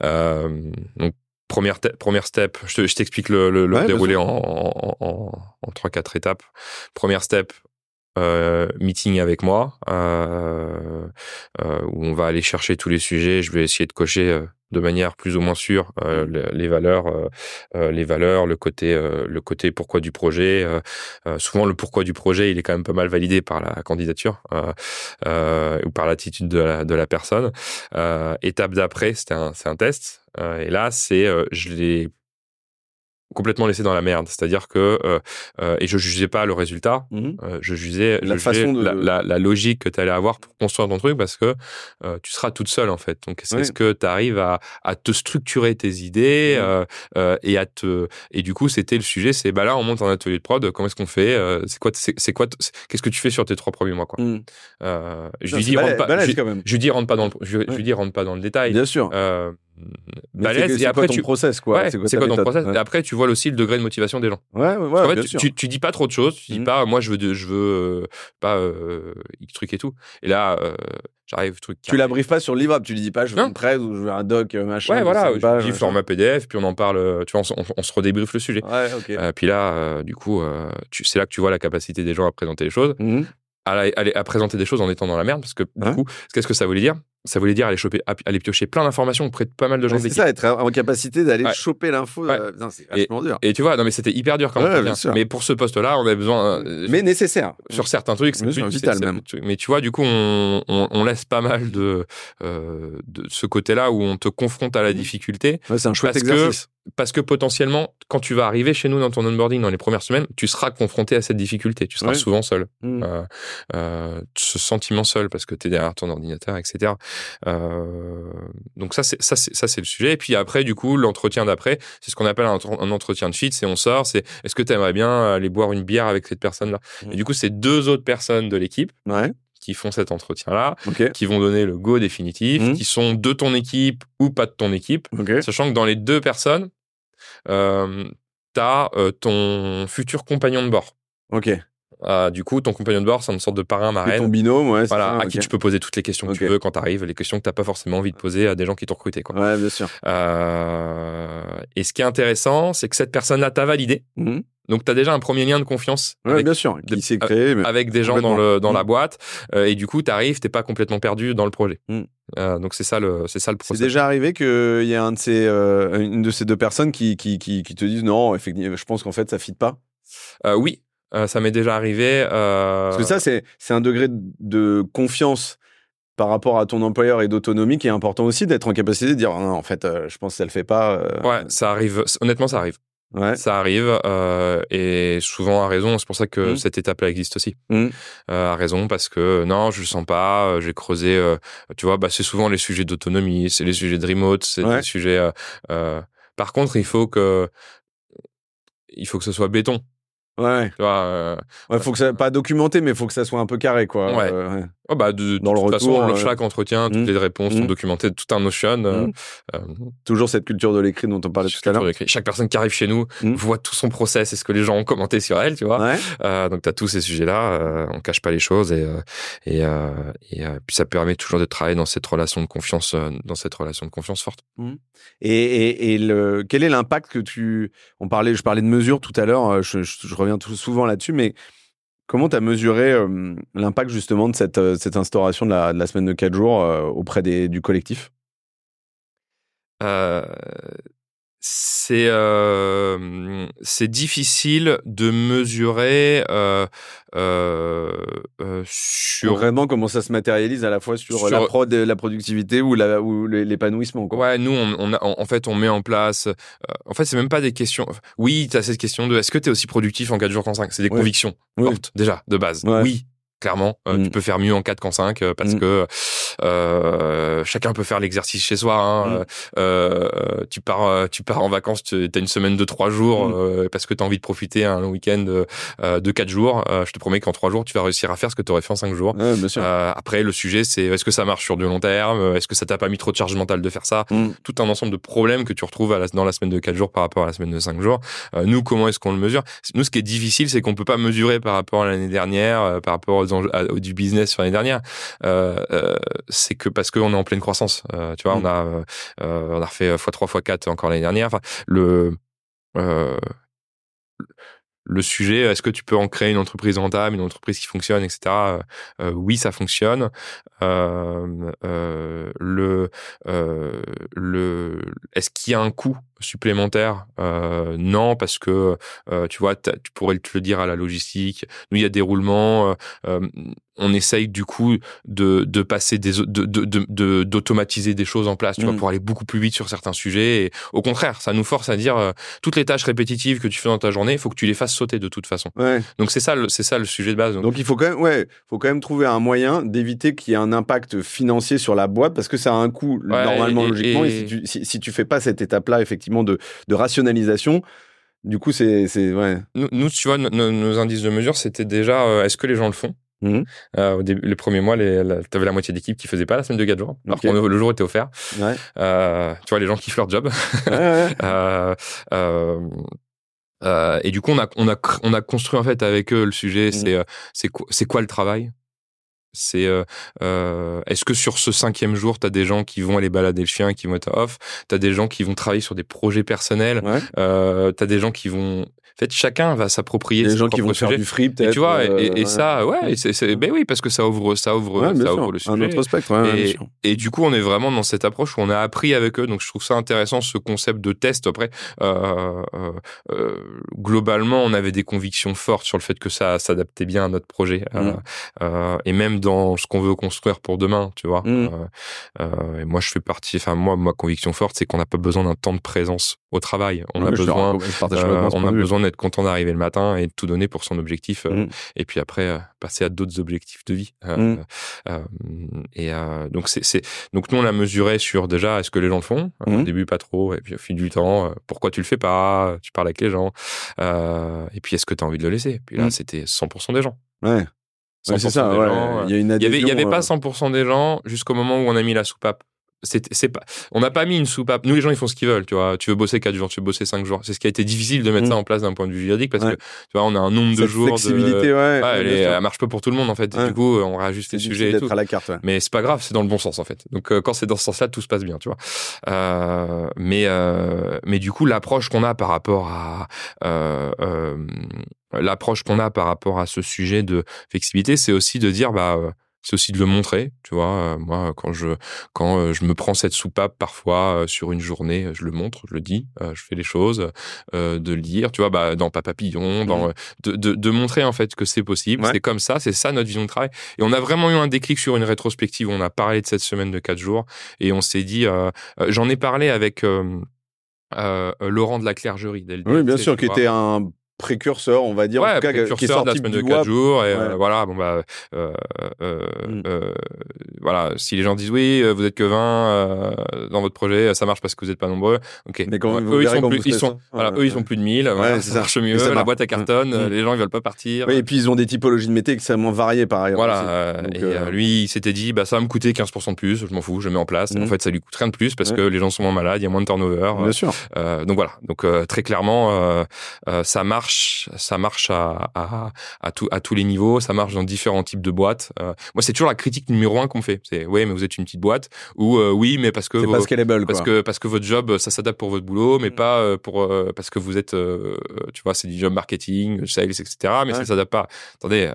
[SPEAKER 2] donc première première step, je t'explique le, le, le déroulé en, en, en, en 3-4 étapes. Première step, euh, meeting avec moi euh, euh, où on va aller chercher tous les sujets. Je vais essayer de cocher de manière plus ou moins sûre euh, les, valeurs, euh, euh, les valeurs, le côté, le côté pourquoi du projet. souvent, le pourquoi du projet, il est quand même pas mal validé par la candidature ou par l'attitude de la, de la personne. étape d'après, c'est un, un test. et là, c'est je l'ai complètement laissé dans la merde. C'est-à-dire que euh, euh, et je jugeais pas le résultat, mmh euh, je jugeais la façon de... la, la, logique que tu allais avoir pour construire ton truc parce que euh, tu seras toute seule en fait. Donc est-ce que tu arrives à, à, te structurer tes idées mmh. et à te et du coup c'était le sujet, c'est bah là on monte un atelier de prod, comment est-ce qu'on fait C'est quoi c'est quoi qu'est-ce que tu fais sur tes trois premiers mois quoi mmh. Je lui dis rentre pas, je, je, dis rentre pas dans le, je, je lui dis rentre pas dans le détail.
[SPEAKER 1] Bien sûr
[SPEAKER 2] balèze
[SPEAKER 1] et après tu process quoi
[SPEAKER 2] c'est quoi, ton process et après tu vois aussi le degré de motivation des gens.
[SPEAKER 1] Ouais ouais, en fait,
[SPEAKER 2] tu, tu, dis pas trop de choses tu dis mm. pas moi je veux je veux euh, pas euh, X truc et tout. Et là euh, j'arrive truc
[SPEAKER 1] tu la briefes pas sur le livrable tu lui dis pas je veux une presse ou je veux un doc machin
[SPEAKER 2] ouais voilà je dis format PDF puis on en parle tu vois on, se redébriefe le sujet.
[SPEAKER 1] Ouais ok.
[SPEAKER 2] Puis là du coup c'est là que tu vois la capacité des gens à présenter les choses. Mm. à, à, présenter des choses en étant dans la merde parce que du coup qu'est-ce que ça voulait dire? Ça voulait dire aller choper, aller piocher plein d'informations auprès de pas mal de gens.
[SPEAKER 1] c'est ça, être en capacité d'aller choper l'info.
[SPEAKER 2] Euh, c'est vachement dur. Et tu vois, non mais c'était hyper dur quand même. mais pour ce poste-là, on avait besoin.
[SPEAKER 1] Euh, mais nécessaire.
[SPEAKER 2] Sur certains trucs,
[SPEAKER 1] c'est vital même.
[SPEAKER 2] Mais tu vois, du coup, on, on, laisse pas mal de, euh, de ce côté-là où on te confronte à la mmh. difficulté.
[SPEAKER 1] c'est un chouette exercice
[SPEAKER 2] parce que potentiellement, quand tu vas arriver chez nous dans ton onboarding dans les premières semaines, tu seras confronté à cette difficulté. Tu seras souvent seul. Mmh. Euh, euh, ce sentiment seul parce que tu es derrière ton ordinateur, etc. Euh, donc ça, c'est ça, c'est ça, c'est le sujet. Et puis après, du coup, l'entretien d'après, c'est ce qu'on appelle un, entretien de fit. C'est on sort. C'est est-ce que tu aimerais bien aller boire une bière avec cette personne-là? Mmh. Et du coup, c'est deux autres personnes de l'équipe.
[SPEAKER 1] Ouais
[SPEAKER 2] qui font cet entretien-là, qui vont donner le go définitif, mmh. qui sont de ton équipe ou pas de ton équipe, sachant que dans les deux personnes, euh, tu as ton futur compagnon de bord.
[SPEAKER 1] Ok.
[SPEAKER 2] Euh, du coup, ton compagnon de bord, c'est une sorte de parrain, marraine.
[SPEAKER 1] ton binôme, ouais.
[SPEAKER 2] Voilà, à qui tu peux poser toutes les questions que tu veux quand tu arrives, les questions que tu n'as pas forcément envie de poser à des gens qui t'ont recruté. Quoi.
[SPEAKER 1] Ouais, bien sûr.
[SPEAKER 2] Euh, et ce qui est intéressant, c'est que cette personne-là t'a validé. Mmh. Donc, tu as déjà un premier lien de confiance.
[SPEAKER 1] Ouais, bien sûr, qui s'est créé.
[SPEAKER 2] Avec des gens dans, le, dans la mmh. boîte. Euh, et du coup, tu arrives, tu pas complètement perdu dans le projet. Mmh. Euh, donc, c'est ça le, c'est ça le.
[SPEAKER 1] C'est déjà arrivé qu'il y ait un de ces, euh, une de ces deux personnes qui, qui, qui, qui te disent non, effectivement, je pense qu'en fait, ça ne fit pas.
[SPEAKER 2] oui, ça m'est déjà arrivé.
[SPEAKER 1] Parce que ça, c'est, c'est un degré de confiance par rapport à ton employeur et d'autonomie qui est important aussi d'être en capacité de dire non, en fait, je pense que ça le fait pas.
[SPEAKER 2] Ouais, ça arrive. Honnêtement, ça arrive. Ça arrive euh, et souvent à raison. C'est pour ça que mmh. cette étape-là existe aussi. Mmh. Euh, à raison parce que non, je le sens pas. Euh, j'ai creusé. tu vois, bah, c'est souvent les sujets d'autonomie, c'est les sujets de remote, c'est les sujets. par contre, il faut que il faut que ce soit béton.
[SPEAKER 1] Ouais.
[SPEAKER 2] Tu vois,
[SPEAKER 1] ouais, faut que ça pas documenté, mais il faut que ça soit un peu carré, quoi.
[SPEAKER 2] Ouais. Oh bah de, Dans le toute retour, façon, chaque entretien, toutes mmh. les réponses sont mmh. documentées, tout un Notion. Euh, mmh.
[SPEAKER 1] euh, Toujours cette culture de l'écrit dont on parlait tout à l'heure.
[SPEAKER 2] Chaque personne qui arrive chez nous voit tout son process et ce que les gens ont commenté sur elle, tu vois. Euh, donc tu as tous ces sujets-là, euh, on cache pas les choses et et, et puis ça permet toujours de travailler dans cette relation de confiance, dans cette relation de confiance forte.
[SPEAKER 1] Et, et, et le, quel est l'impact que tu, on parlait, je parlais de mesures tout à l'heure, je, je, je, reviens tout souvent là-dessus, mais Comment tu as mesuré euh, l'impact justement de cette, euh, instauration de la, semaine de 4 jours euh, auprès du collectif?
[SPEAKER 2] C'est euh, c'est difficile de mesurer euh, euh, sur
[SPEAKER 1] vraiment comment ça se matérialise à la fois sur, la prod, la productivité ou la ou l'épanouissement.
[SPEAKER 2] Ouais, nous on, on en fait on met en place. en fait, c'est même pas des questions. Oui, tu as cette question de est-ce que tu es aussi productif en 4 jours qu'en 5 C'est des convictions fortes déjà de base. Oui, clairement. Tu mmh. peux faire mieux en 4 qu'en 5 parce mmh. que euh, chacun peut faire l'exercice chez soi. Hein. Mm. Euh, tu pars, euh, tu pars en vacances, tu as une semaine de trois jours mm. parce que tu as envie de profiter un week-end de quatre jours. je te promets qu'en trois jours, tu vas réussir à faire ce que tu aurais fait en cinq jours. après, le sujet, c'est est-ce que ça marche sur du long terme Est-ce que ça t'a pas mis trop de charge mentale de faire ça? Mm. Tout un ensemble de problèmes que tu retrouves à dans la semaine de quatre jours par rapport à la semaine de cinq jours. nous, comment est-ce qu'on le mesure? Nous, ce qui est difficile, c'est qu'on peut pas mesurer par rapport à l'année dernière, par rapport aux du business sur l'année dernière c'est que parce qu'on est en pleine croissance. Euh, tu vois, on mm. a euh, on a refait x3 x4 encore l'année dernière. Enfin, le euh, le sujet, est-ce que tu peux en créer une entreprise rentable, une entreprise qui fonctionne, etc. oui, ça fonctionne. le, le, est-ce qu'il y a un coût supplémentaire Non, parce que tu vois, tu pourrais te le dire à la logistique. Nous, il y a des roulements on essaye du coup de, de passer des de, d'automatiser des choses en place tu vois mm. pour aller beaucoup plus vite sur certains sujets et au contraire ça nous force à dire euh, toutes les tâches répétitives que tu fais dans ta journée il faut que tu les fasses sauter de toute façon donc c'est ça c'est ça le sujet de base
[SPEAKER 1] donc. il faut quand même ouais faut quand même trouver un moyen d'éviter qu'il y ait un impact financier sur la boîte parce que ça a un coût normalement logiquement et, si, tu, si, tu fais pas cette étape là effectivement de, de rationalisation du coup, c'est. Ouais.
[SPEAKER 2] Nous, tu vois, nos, indices de mesure, c'était déjà euh, est-ce que les gens le font? Mmh. Euh, au début, les premiers mois, tu avais la moitié d'équipe qui faisait pas la semaine de 4 jours, alors que le jour était offert. Ouais. Euh, tu vois, les gens kiffent leur job. Ouais, euh, et du coup, on a, on, a, on a construit en fait avec eux le sujet, mmh. c'est c'est quoi, quoi le travail? C'est euh, euh, est-ce que sur ce cinquième jour, tu as des gens qui vont aller balader le chien, qui vont être off, tu as des gens qui vont travailler sur des projets personnels, euh, tu as des gens qui vont en fait, chacun va s'approprier.
[SPEAKER 1] Les gens qui vont faire du free, peut-être.
[SPEAKER 2] Tu vois, et, et, ça, ouais, c'est, ben oui, parce que ça ouvre, ça ouvre, ça ouvre le sujet.
[SPEAKER 1] Un autre spectre.
[SPEAKER 2] et, et, du coup, on est vraiment dans cette approche où on a appris avec eux. Donc, je trouve ça intéressant ce concept de test. Après, euh, euh, euh, globalement, on avait des convictions fortes sur le fait que ça s'adaptait bien à notre projet, mm. euh, et même dans ce qu'on veut construire pour demain. Tu vois. Mm. et moi, je fais partie. Enfin, moi, ma conviction forte, c'est qu'on n'a pas besoin d'un temps de présence au travail. On a besoin, on a besoin être content d'arriver le matin et de tout donner pour son objectif. Euh, mm. Et puis après, euh, passer à d'autres objectifs de vie. Euh, mm. et donc, c'est, donc, nous, on l'a mesuré sur déjà, est-ce que les gens le font Au mm. début, pas trop. Et puis, au fil du temps, pourquoi tu le fais pas Tu parles avec les gens. et puis, est-ce que tu as envie de le laisser Puis là, c'était 100% des gens.
[SPEAKER 1] Ouais. c'est ça,
[SPEAKER 2] Il y, avait, il y avait pas 100% des gens jusqu'au moment où on a mis la soupape c'est pas on n'a pas mis une soupape. Nous les gens ils font ce qu'ils veulent tu vois. Tu veux bosser 4 jours tu veux bosser 5 jours. C'est ce qui a été difficile de mettre ça mm. en place d'un point de vue juridique parce que tu vois on a un nombre de jours
[SPEAKER 1] flexibilité, ouais,
[SPEAKER 2] elle, elle, marche pas pour tout le monde en fait. Du coup on réajuste les sujets et tout.
[SPEAKER 1] à la carte,
[SPEAKER 2] mais c'est pas grave c'est dans le bon sens en fait. Donc euh, quand c'est dans ce sens là tout se passe bien tu vois. Euh, mais euh, mais du coup l'approche qu'on a par rapport à euh, euh, l'approche qu'on a par rapport à ce sujet de flexibilité c'est aussi de dire bah c'est aussi de le montrer, tu vois. Euh, moi, quand je quand euh, je me prends cette soupape parfois euh, sur une journée, je le montre, je le dis, je fais les choses, de lire, tu vois, bah, dans Papa Papillon, dans mmh. de, de, de, montrer en fait que c'est possible, c'est comme ça, c'est ça notre vision de travail. Et on a vraiment eu un déclic sur une rétrospective. Où on a parlé de cette semaine de quatre jours et on s'est dit, j'en ai parlé avec Laurent de la Clergerie.
[SPEAKER 1] Oui, bien sûr, qui était un précurseur, on va dire,
[SPEAKER 2] en tout cas, qui est sorti de la semaine de 4 jours. Et euh, voilà, bon bah, euh, euh, mm. euh, voilà, si les gens disent oui, euh, vous êtes que 20 dans votre projet, ça marche parce que vous n'êtes pas nombreux. Ok.
[SPEAKER 1] Mais quand eux, ils sont plus,
[SPEAKER 2] ils sont, voilà, eux, ils sont plus de 1000. Voilà, ça, marche mieux. la boîte à cartonne, mm. les gens ils veulent pas partir.
[SPEAKER 1] Oui, et puis ils ont des typologies de métiers extrêmement variées par ailleurs.
[SPEAKER 2] Voilà. et lui, il s'était dit, bah ça va me coûter 15% de plus, je m'en fous, je mets en place. En mm. fait, ça lui coûte rien de plus parce que les gens sont moins malades, il y a moins de turnover.
[SPEAKER 1] Bien sûr.
[SPEAKER 2] donc voilà. Donc très clairement, ça marche, ça marche à, à, à, tout, à tous les niveaux, ça marche dans différents types de boîtes. Euh, moi, c'est toujours la critique numéro un qu'on fait. C'est ouais, mais vous êtes une petite boîte ou euh, oui, mais parce que
[SPEAKER 1] c'est pas scalable,
[SPEAKER 2] parce que parce que votre job ça s'adapte pour votre boulot, mais mm. pas euh, pour parce que vous êtes, tu vois, c'est du job marketing, sales, etc. Mais ça s'adapte pas. Attendez.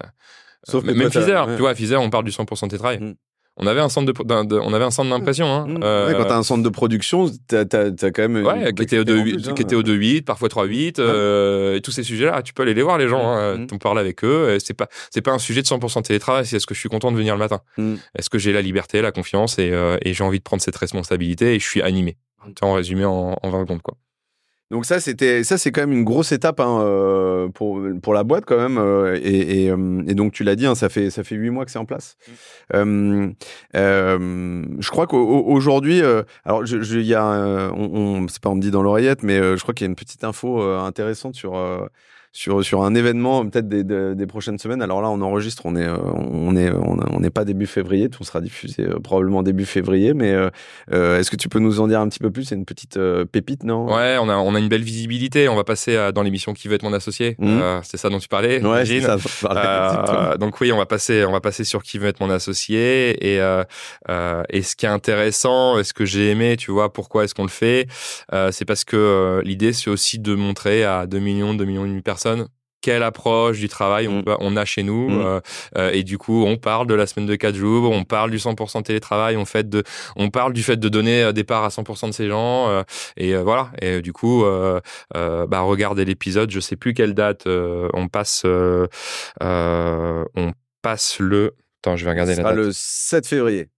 [SPEAKER 2] Sauf même Pfizer, tu vois, Pfizer, on parle du 100% de télétravail. Mm on avait un centre de, on avait un centre d'impression. Hein.
[SPEAKER 1] Mmh. Euh, quand t'as un centre de production, t'as as, quand même
[SPEAKER 2] ouais, qui était au 2.8, qui était au 2.8, parfois 3.8, euh, et tous ces sujets-là, tu peux aller les voir les gens, hein, mmh. t'en parles avec eux. C'est pas c'est pas un sujet de 100% télétravail. C'est est-ce que je suis content de venir le matin? Mmh. Est-ce que j'ai la liberté, la confiance et, euh, et j'ai envie de prendre cette responsabilité et je suis animé. En résumé en, en 20 secondes quoi.
[SPEAKER 1] Donc ça, c'était ça, c'est quand même une grosse étape hein, euh, pour pour la boîte quand même. Euh, et, et, euh, et, donc tu l'as dit, hein, ça fait ça fait huit mois que c'est en place. Mmh. je crois qu'aujourd'hui, alors il y a, on, on c'est pas on me dit dans l'oreillette, mais je crois qu'il y a une petite info intéressante sur sur, sur un événement peut-être des, des, prochaines semaines. Alors là, on enregistre, on est euh, on est on n'est pas début février, tout sera diffusé euh, probablement début février. Mais euh, est-ce que tu peux nous en dire un petit peu plus? C'est une petite pépite, non?
[SPEAKER 2] Ouais, on a on a une belle visibilité. On va passer à, dans l'émission qui va être mon associé. Mmh. c'est ça dont tu parlais.
[SPEAKER 1] Ouais, c'est ça.
[SPEAKER 2] donc oui, on va passer on va passer sur qui veut être mon associé et et ce qui est intéressant, et ce que j'ai aimé, tu vois, pourquoi est-ce qu'on le fait C'est parce que l'idée c'est aussi de montrer à 2 millions, 2 millions de personnes quelle approche du travail on, mm. on a chez nous mm. euh, euh, et du coup on parle de la semaine de 4 jours on parle du 100% télétravail on fait de on parle du fait de donner euh, des parts à 100% de ces gens et voilà et du coup bah regardez l'épisode je sais plus quelle date on passe on passe le attends je vais regarder la date
[SPEAKER 1] le 7 février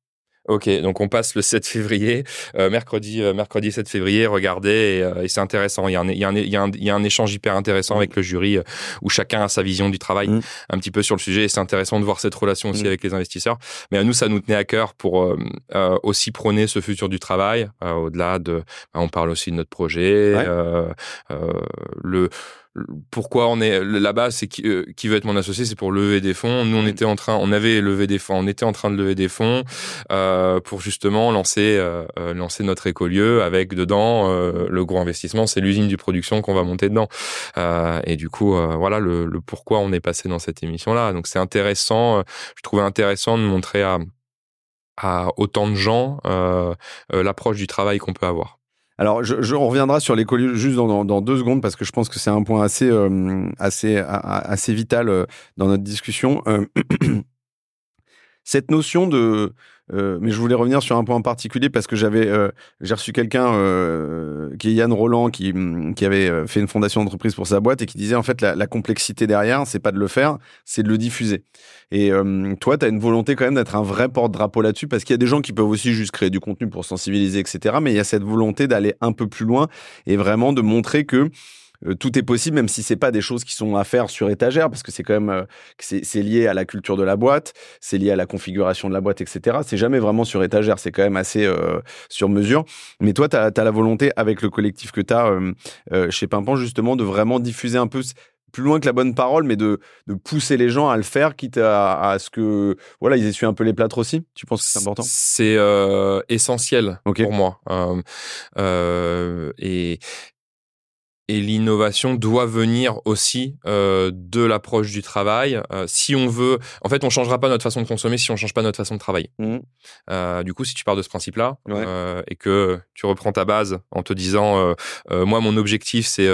[SPEAKER 2] Ok, donc on passe le 7 février, euh, mercredi, euh, mercredi 7 février, regardez, et, euh, et c'est intéressant. Il y, a un, il, y a un, il, y a un, il y a un échange hyper intéressant avec le jury où chacun a sa vision du travail mm. un petit peu sur le sujet et c'est intéressant de voir cette relation aussi mm. avec les investisseurs. Mais à nous, ça nous tenait à cœur pour aussi prôner ce futur du travail, au-delà de... Bah, on parle aussi de notre projet, le pourquoi on est là-bas, c'est qui, euh, qui, veut être mon associé, c'est pour lever des fonds. Nous, on mm. était en train, on avait levé des fonds, on était en train de lever des fonds euh, pour justement lancer euh, euh lancer notre écolieu avec dedans euh, le gros investissement, c'est l'usine du production qu'on va monter dedans. et du coup, voilà le, le, pourquoi on est passé dans cette émission-là. Donc c'est intéressant, je trouvais intéressant de montrer à à autant de gens l'approche du travail qu'on peut avoir.
[SPEAKER 1] Alors, je, je, on reviendra sur l'écolieu juste dans, dans, deux secondes parce que je pense que c'est un point assez, euh, assez, assez vital euh, dans notre discussion. Euh, cette notion de, euh, mais je voulais revenir sur un point en particulier parce que j'avais, euh, j'ai reçu quelqu'un euh, qui est Yann Roland qui, mm, qui avait fait une fondation d'entreprise pour sa boîte et qui disait en fait la, la complexité derrière, c'est pas de le faire, c'est de le diffuser. Et toi, tu as une volonté quand même d'être un vrai porte-drapeau là-dessus parce qu'il y a des gens qui peuvent aussi juste créer du contenu pour sensibiliser, etc. Mais il y a cette volonté d'aller un peu plus loin et vraiment de montrer que euh, tout est possible, même si c'est pas des choses qui sont à faire sur étagère, parce que c'est quand même euh, c'est lié à la culture de la boîte, c'est lié à la configuration de la boîte, etc. C'est jamais vraiment sur étagère, c'est quand même assez euh, sur mesure. Mais toi, tu as, la volonté, avec le collectif que tu as chez Pimpan, justement, de vraiment diffuser un peu plus loin que la bonne parole, mais de, de pousser les gens à le faire, quitte à, ce que voilà, ils essuient un peu les plâtres aussi? Tu penses que c'est important?
[SPEAKER 2] C'est essentiel pour moi. et et l'innovation doit venir aussi euh, de l'approche du travail. Euh, si on veut, en fait, on changera pas notre façon de consommer si on change pas notre façon de travailler. Mmh. Euh, du coup, si tu pars de ce principe-là euh, et que tu reprends ta base en te disant, euh, moi, mon objectif, c'est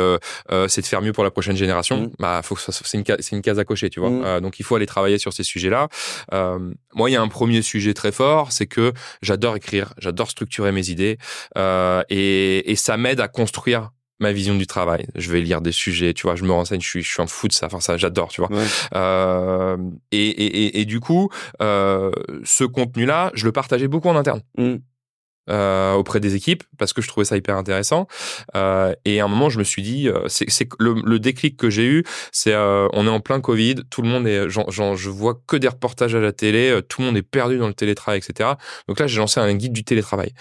[SPEAKER 2] c'est de faire mieux pour la prochaine génération. Mmh. Bah, faut c'est une c'est une case à cocher, tu vois. Mmh. donc, il faut aller travailler sur ces sujets-là. moi, il y a un premier sujet très fort, c'est que j'adore écrire, j'adore structurer mes idées et, et ça m'aide à construire ma vision du travail. Je vais lire des sujets, tu vois, je me renseigne, je suis, je suis un fou de ça, enfin ça, j'adore, tu vois. Euh, et, et, et, du coup, euh, ce contenu-là, je le partageais beaucoup en interne. Mmh. Euh, auprès des équipes parce que je trouvais ça hyper intéressant. Euh, et à un moment, je me suis dit, euh, c'est le, le, déclic que j'ai eu, c'est on est en plein Covid, tout le monde est, genre, je vois que des reportages à la télé, tout le monde est perdu dans le télétravail, etc. Donc là, j'ai lancé un guide du télétravail.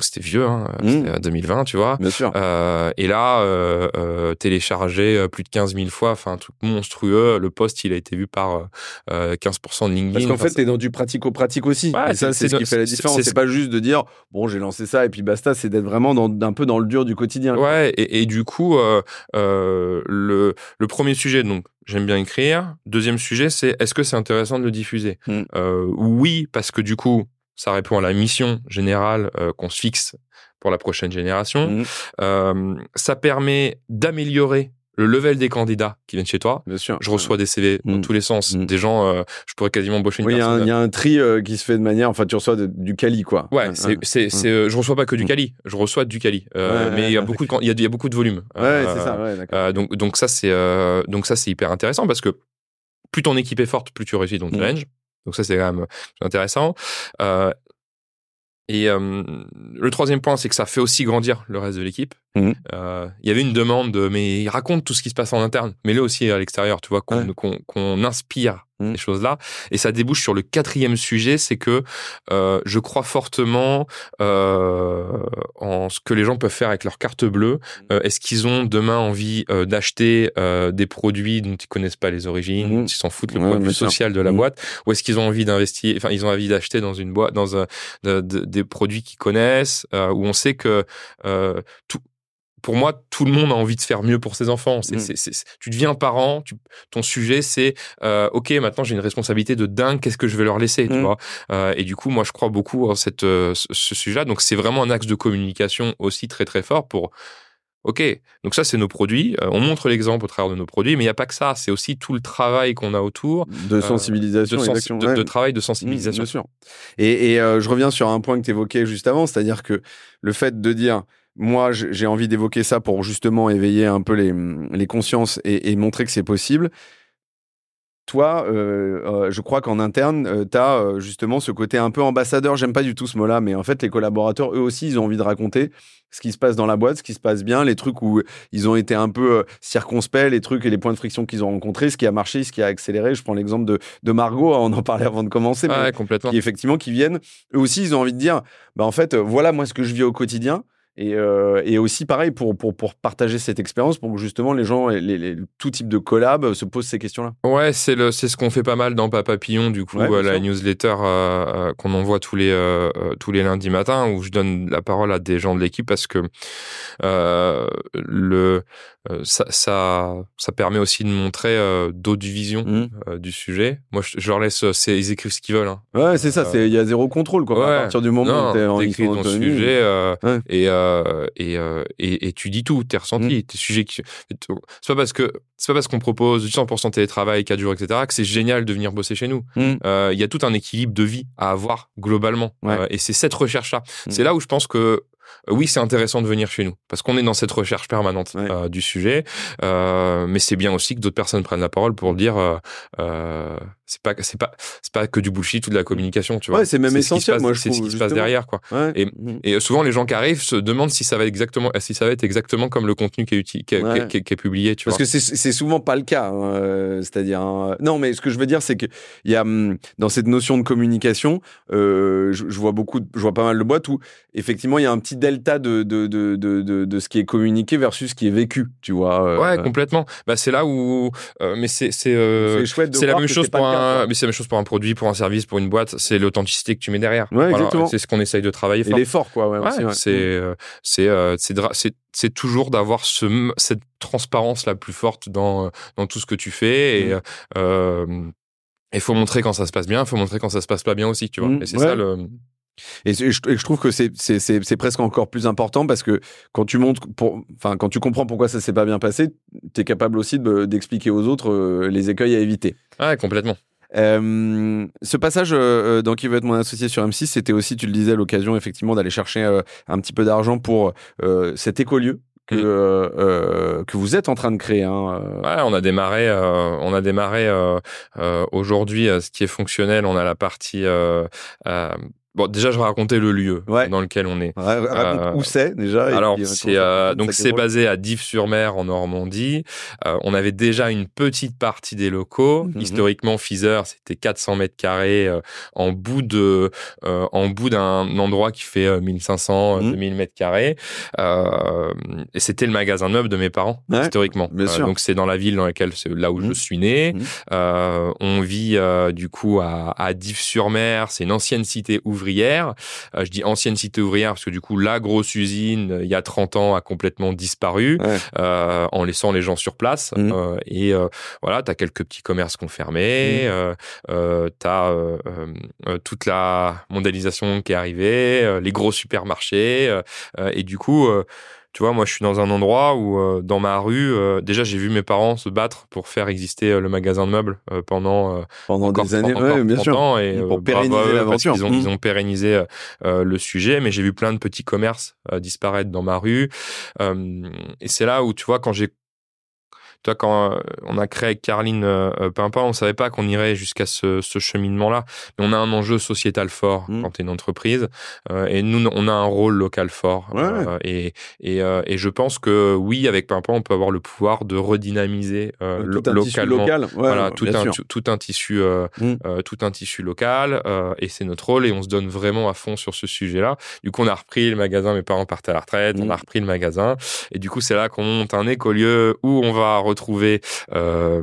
[SPEAKER 2] c'était vieux, hein, mmh. 2020, tu vois.
[SPEAKER 1] Bien sûr.
[SPEAKER 2] et là, téléchargé plus de 15 000 fois, enfin un truc monstrueux. Le post, il a été vu par 15% de LinkedIn.
[SPEAKER 1] Parce qu'en fait, t'es dans du pratico-pratique aussi. et ça, c'est ce qui fait la différence. C'est pas juste de dire bon j'ai lancé ça et puis basta c'est d'être vraiment dans, un peu dans le dur du quotidien
[SPEAKER 2] ouais et, du coup euh, euh, le, le premier sujet donc j'aime bien écrire deuxième sujet c'est est-ce que c'est intéressant de le diffuser? Hmm. euh, oui parce que du coup ça répond à la mission générale qu'on se fixe pour la prochaine génération hmm. ça permet d'améliorer le level des candidats qui viennent chez toi.
[SPEAKER 1] Bien sûr.
[SPEAKER 2] Je reçois des CV dans mm. tous les sens. Mm. Des gens, euh, je pourrais quasiment embaucher une
[SPEAKER 1] oui, Il y, a un tri euh, qui se fait de manière, enfin, tu reçois du quali, quoi.
[SPEAKER 2] Ouais, c'est, c'est, c'est, euh, je reçois pas que du quali, je reçois du quali. mais il y a beaucoup de, y a, y a, beaucoup de volume.
[SPEAKER 1] Ouais, c'est ça, ouais, d'accord.
[SPEAKER 2] donc, donc ça, c'est, donc ça, c'est hyper intéressant parce que plus ton équipe est forte, plus tu réussis ton mm. challenge. Donc ça, c'est quand même intéressant. Et le troisième point, c'est que ça fait aussi grandir le reste de l'équipe. Mmh. Euh, il y avait une demande de, mais raconte tout ce qui se passe en interne, mais là aussi à l'extérieur, tu vois, qu'on inspire mmh. ces choses-là. Et ça débouche sur le quatrième sujet, c'est que euh, je crois fortement euh, en ce que les gens peuvent faire avec leur carte bleue. Mmh. Est-ce qu'ils ont demain envie d'acheter des produits dont ils connaissent pas les origines, ils s'en foutent le point de vue social de la boîte, ou est-ce qu'ils ont envie d'investir, enfin ils ont envie d'acheter dans une boîte, dans un, des produits qu'ils connaissent, où on sait que tout pour moi, tout le monde a envie de faire mieux pour ses enfants. Mm. tu deviens parent, tu, ton sujet, c'est euh, ok, maintenant j'ai une responsabilité de dingue. Qu'est-ce que je vais leur laisser, tu mm. vois? Euh, Et du coup, moi, je crois beaucoup en cette, euh, ce, sujet-là. Donc, c'est vraiment un axe de communication aussi très très fort pour. Ok, donc ça c'est nos produits. on montre l'exemple au travers de nos produits, mais il n'y a pas que ça. C'est aussi tout le travail qu'on a autour
[SPEAKER 1] de sensibilisation,
[SPEAKER 2] de, travail de sensibilisation.
[SPEAKER 1] Mm, bien sûr. Et, et je reviens sur un point que tu évoquais juste avant, c'est-à-dire que le fait de dire moi, j'ai envie d'évoquer ça pour justement éveiller un peu les, les consciences et, montrer que c'est possible. Toi, euh, euh, je crois qu'en interne, euh, tu as justement ce côté un peu ambassadeur. J'aime pas du tout ce mot-là, mais en fait, les collaborateurs, eux aussi, ils ont envie de raconter ce qui se passe dans la boîte, ce qui se passe bien, les trucs où ils ont été un peu circonspects, les trucs et les points de friction qu'ils ont rencontrés, ce qui a marché, ce qui a accéléré. Je prends l'exemple de, de Margot, on en parlait avant de commencer,
[SPEAKER 2] mais complètement.
[SPEAKER 1] qui effectivement qui viennent. Eux aussi, ils ont envie de dire, bah en fait, voilà moi ce que je vis au quotidien. Et, euh, et, aussi, pareil, pour, pour, pour, partager cette expérience, pour que justement les gens, les, tout type de collab se posent ces questions-là.
[SPEAKER 2] Ouais, c'est ce qu'on fait pas mal dans Papa Papillon, du coup, euh, la newsletter euh, qu'on envoie tous les, tous les lundis matins, où je donne la parole à des gens de l'équipe parce que le, ça, ça, ça, permet aussi de montrer d'autres visions mmh. du sujet. Moi, je, leur laisse, ils écrivent ce qu'ils veulent. Hein.
[SPEAKER 1] Ouais, c'est ça, il y a zéro contrôle, quoi. À partir du moment où tu es en
[SPEAKER 2] écrit ton sujet et euh, euh, et, et, tu dis tout, tes ressentis, mmh. tes sujets. C'est pas parce que c'est pas parce qu'on propose du 100% télétravail, 4 jours, etc., que c'est génial de venir bosser chez nous. Mmh. Euh, il y a tout un équilibre de vie à avoir globalement. et c'est cette recherche-là. Mmh. C'est là où je pense que oui, c'est intéressant de venir chez nous parce qu'on est dans cette recherche permanente du sujet. mais c'est bien aussi que d'autres personnes prennent la parole pour dire c'est pas c'est pas c'est pas que du bullshit ou de la communication tu vois.
[SPEAKER 1] Ouais c'est même essentiel moi
[SPEAKER 2] c'est ce qui se passe derrière quoi. Et, mmh. et, souvent les gens qui arrivent se demandent si ça va être exactement si ça va être exactement comme le contenu qui est qui, qui, est publié tu
[SPEAKER 1] parce que c'est souvent pas le cas hein, euh, c'est-à-dire hein, non mais ce que je veux dire c'est que il y a hum, dans cette notion de communication euh, je, vois beaucoup je vois pas mal de boîtes où effectivement il y a un petit delta de de, de, de, de, ce qui est communiqué versus ce qui est vécu tu vois
[SPEAKER 2] euh, ouais complètement. Bah c'est là où mais c'est c'est c'est la même chose pour un mais c'est la même chose pour un produit pour un service pour une boîte c'est l'authenticité que tu mets derrière c'est ce qu'on essaye de travailler
[SPEAKER 1] fort. l'effort quoi ouais,
[SPEAKER 2] c'est mm. c'est c'est c'est toujours d'avoir ce, cette transparence la plus forte dans, dans tout ce que tu fais. Et il mmh. euh, faut montrer quand ça se passe bien, il faut montrer quand ça se passe pas bien aussi, tu vois. Mmh. Et c'est ça le.
[SPEAKER 1] Et je, je, trouve que c'est presque encore plus important parce que quand tu montres, enfin, quand tu comprends pourquoi ça s'est pas bien passé, tu es capable aussi d'expliquer aux autres euh, les écueils à éviter.
[SPEAKER 2] Ouais, complètement.
[SPEAKER 1] Euh, ce passage euh, dans Qui veut être mon associé sur M6, c'était aussi, tu le disais, l'occasion effectivement d'aller chercher euh, un petit peu d'argent pour cet écolieu que, mm. que vous êtes en train de créer. Hein.
[SPEAKER 2] Ouais, on a démarré, on a démarré aujourd'hui ce qui est fonctionnel. On a la partie Bon, déjà, je vais raconter le lieu dans lequel on est.
[SPEAKER 1] Euh, où c'est déjà
[SPEAKER 2] Alors, c'est euh, donc c'est basé à Dives-sur-Mer en Normandie. Euh, on avait déjà une petite partie des locaux. Mhm. Historiquement, Fizer, c'était 400 mètres carrés en bout de en bout d'un endroit qui fait 1500 2000 mhm. mètres carrés. et c'était le magasin meuble de mes parents historiquement. donc c'est dans la ville dans laquelle c'est là où je mhm. suis né. on vit du coup à, à Dives-sur-Mer. C'est une ancienne cité ouvrière ouvrière. Euh, je dis ancienne cité ouvrière parce que du coup, la grosse usine, euh, il y a 30 ans, a complètement disparu euh, en laissant les gens sur place. Mmh. et voilà, tu as quelques petits commerces confirmés, mmh. tu as toute la mondialisation qui est arrivée, les gros supermarchés. et du coup, tu vois, moi, je suis dans un endroit où, euh, dans ma rue, euh, déjà, j'ai vu mes parents se battre pour faire exister euh, le magasin de meubles pendant
[SPEAKER 1] pendant des années, bien sûr.
[SPEAKER 2] Et,
[SPEAKER 1] pour pérenniser l'aventure.
[SPEAKER 2] Ils ont, ils mmh. ont pérennisé le sujet, mais j'ai vu plein de petits commerces disparaître dans ma rue. et c'est là où, tu vois, quand j'ai toi, quand euh, on a créé avec Carline euh, euh, Pimpin, on savait pas qu'on irait jusqu'à ce, ce cheminement-là. Mais on a un enjeu sociétal fort mmh. quand tu es une entreprise. et nous, on a un rôle local fort. et, et, et, je pense que oui, avec Pimpin, on peut avoir le pouvoir de redynamiser
[SPEAKER 1] tout un localement. local.
[SPEAKER 2] voilà, tout un, tout un tissu, mmh. tout un tissu local. et c'est notre rôle. Et on se donne vraiment à fond sur ce sujet-là. Du coup, on a repris le magasin. Mes parents partaient à la retraite. On mmh. a repris le magasin. Et du coup, c'est là qu'on monte un écolieu où on va retrouver euh,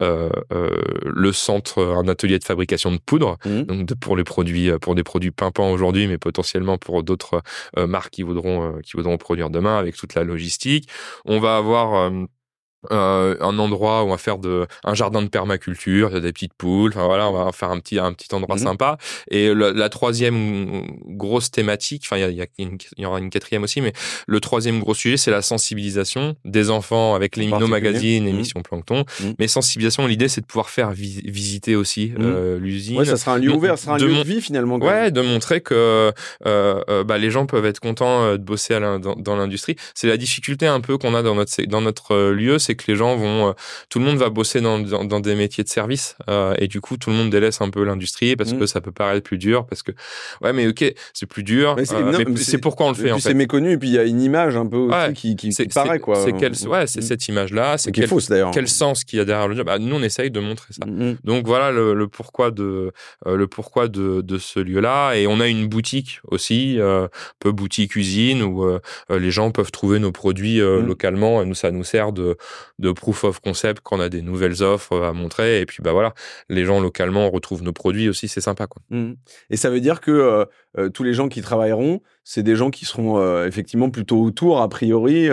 [SPEAKER 2] euh, euh, le centre, un atelier de fabrication de poudre, mmh. donc pour les produits, pour des produits pimpants aujourd'hui, mais potentiellement pour d'autres marques qui voudront, qui voudront produire demain avec toute la logistique. On va avoir euh, un endroit où on va faire de un jardin de permaculture, il y a des petites poules, enfin voilà, on va faire un petit un petit endroit mmh sympa. Et la troisième grosse thématique, enfin il y, a, il y, aura une quatrième aussi, mais le troisième gros sujet c'est la sensibilisation des enfants avec les Mino Magazine, mmh. émission Plancton. Mmh. Mais sensibilisation, l'idée c'est de pouvoir faire visiter aussi euh, l'usine.
[SPEAKER 1] Ouais, ça sera un lieu ouvert, ça sera un lieu de vie finalement.
[SPEAKER 2] Ouais, de montrer que euh, euh, bah, les gens peuvent être contents de bosser dans, dans l'industrie. C'est la difficulté un peu qu'on a dans notre dans notre lieu, c'est que les gens vont, euh, tout le monde va bosser dans, dans, des métiers de service euh, et du coup tout le monde délaisse un peu l'industrie parce mm. que ça peut paraître plus dur parce que ouais mais ok c'est plus dur mais c'est euh, pourquoi on le fait.
[SPEAKER 1] C'est méconnu et puis il y a une image un peu aussi qui, qui, qui paraît quoi.
[SPEAKER 2] C'est quel, ouais c'est mm. cette image là, c'est quel, fausse d'ailleurs. Quel sens qu'il y a derrière le job. Bah, nous on essaye de montrer ça. Mm, Donc voilà le, pourquoi de le pourquoi de, de ce lieu là et on a une boutique aussi, un peu boutique usine où les gens peuvent trouver nos produits localement. Et nous ça nous sert de de proof of concept quand on a des nouvelles offres à montrer. Et puis, bah voilà, les gens localement retrouvent nos produits aussi, c'est sympa. Quoi.
[SPEAKER 1] Mmh. Et ça veut dire que euh, euh, tous les gens qui travailleront, c'est des gens qui seront euh, effectivement plutôt autour, a priori,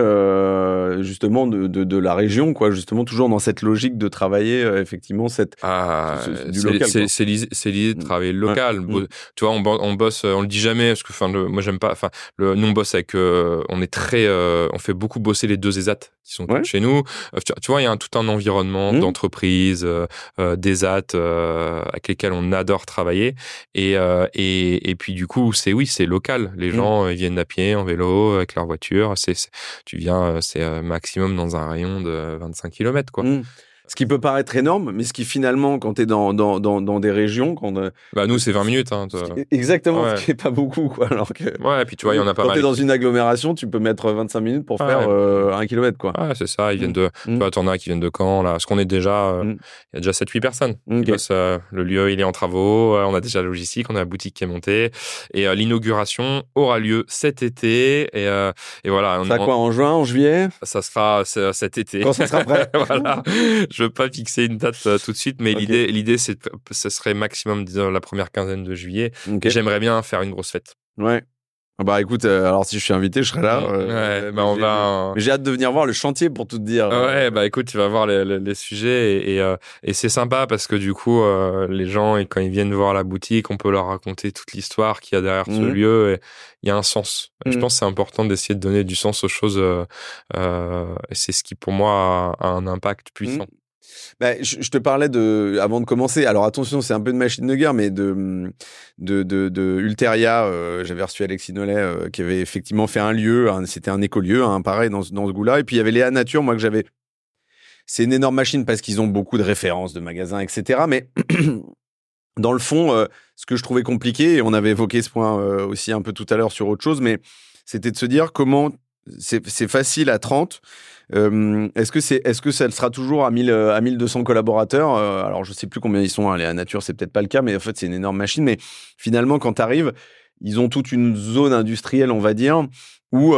[SPEAKER 1] justement, de, de, la région, quoi, justement, toujours dans cette logique de travailler, effectivement, cette,
[SPEAKER 2] ah, du local. C'est l'idée de mmh. travailler local. Mmh. Tu vois, on, on, bosse, on le dit jamais, parce que enfin, moi, j'aime pas, enfin, nous, on bosse avec, on est très, on fait beaucoup bosser les deux ESAT qui sont chez nous. Tu, vois, il y a tout un environnement d'entreprise, des AT avec lesquels on adore travailler. Et, et, et puis, du coup, c'est oui, c'est local. Les mmh. gens ils viennent à pied, en vélo, avec leur voiture. C'est, tu viens, c'est maximum dans un rayon de 25 km, quoi. Mmh.
[SPEAKER 1] Ce qui peut paraître énorme, mais ce qui finalement, quand tu es dans, dans, dans, dans, des régions. Quand, euh,
[SPEAKER 2] bah, nous, c'est 20 minutes. Hein,
[SPEAKER 1] exactement, ce qui n'est pas beaucoup. Quoi, alors que,
[SPEAKER 2] ouais, et puis tu vois, il y en a pas
[SPEAKER 1] quand
[SPEAKER 2] mal.
[SPEAKER 1] Quand tu es dans une agglomération, tu peux mettre 25 minutes pour faire euh, un kilomètre. Quoi.
[SPEAKER 2] Ouais, c'est ça. Ils viennent de. Mm. Tu vois, t'en as qui viennent de Caen. Là. Parce qu'on est déjà. Euh, mm. Il y a déjà 7-8 personnes. le lieu, il est en travaux. on a déjà la logistique. On a la boutique qui est montée. Et l'inauguration aura lieu cet été. Et, et voilà.
[SPEAKER 1] Ça quoi, en juin, en juillet?
[SPEAKER 2] Ça sera cet été.
[SPEAKER 1] Quand ça sera prêt.
[SPEAKER 2] voilà. Je veux pas fixer une date euh, tout de suite, mais l'idée, l'idée, c'est, ce serait maximum disons, la première quinzaine de juillet. J'aimerais bien faire une grosse fête.
[SPEAKER 1] Ouais. Ah bah écoute, euh, alors si je suis invité, je serai là.
[SPEAKER 2] Euh, ouais, bah on va.
[SPEAKER 1] J'ai hâte de venir voir le chantier pour tout te dire.
[SPEAKER 2] Ouais, bah écoute, tu vas voir les, les, sujets et, et, et c'est sympa parce que du coup, les gens, et quand ils viennent voir la boutique, on peut leur raconter toute l'histoire qu'il y a derrière ce mhm. lieu. Et il y a un sens. Je mhm. pense que c'est important d'essayer de donner du sens aux choses. Et c'est ce qui, pour moi, a, un impact puissant. Mhm.
[SPEAKER 1] Bah, je, te parlais de, avant de commencer, alors attention, c'est un peu de machine de guerre, mais de, de, de, Ulteria, euh, j'avais reçu Alexis Nollet, euh, qui avait effectivement fait un lieu, c'était un écolieu, hein, pareil, dans, dans ce goût-là. Et puis il y avait Léa Nature, moi, que j'avais. C'est une énorme machine parce qu'ils ont beaucoup de références de magasins, etc. Mais dans le fond, euh, ce que je trouvais compliqué, et on avait évoqué ce point aussi un peu tout à l'heure sur autre chose, mais c'était de se dire comment c'est facile à 30 euh, est-ce que c'est, est-ce que ça sera toujours à 1000, à 1200 collaborateurs euh, Alors je sais plus combien ils sont. Hein, à Nature, c'est peut-être pas le cas, mais en fait c'est une énorme machine. Mais finalement, quand tu arrives, ils ont toute une zone industrielle, on va dire, où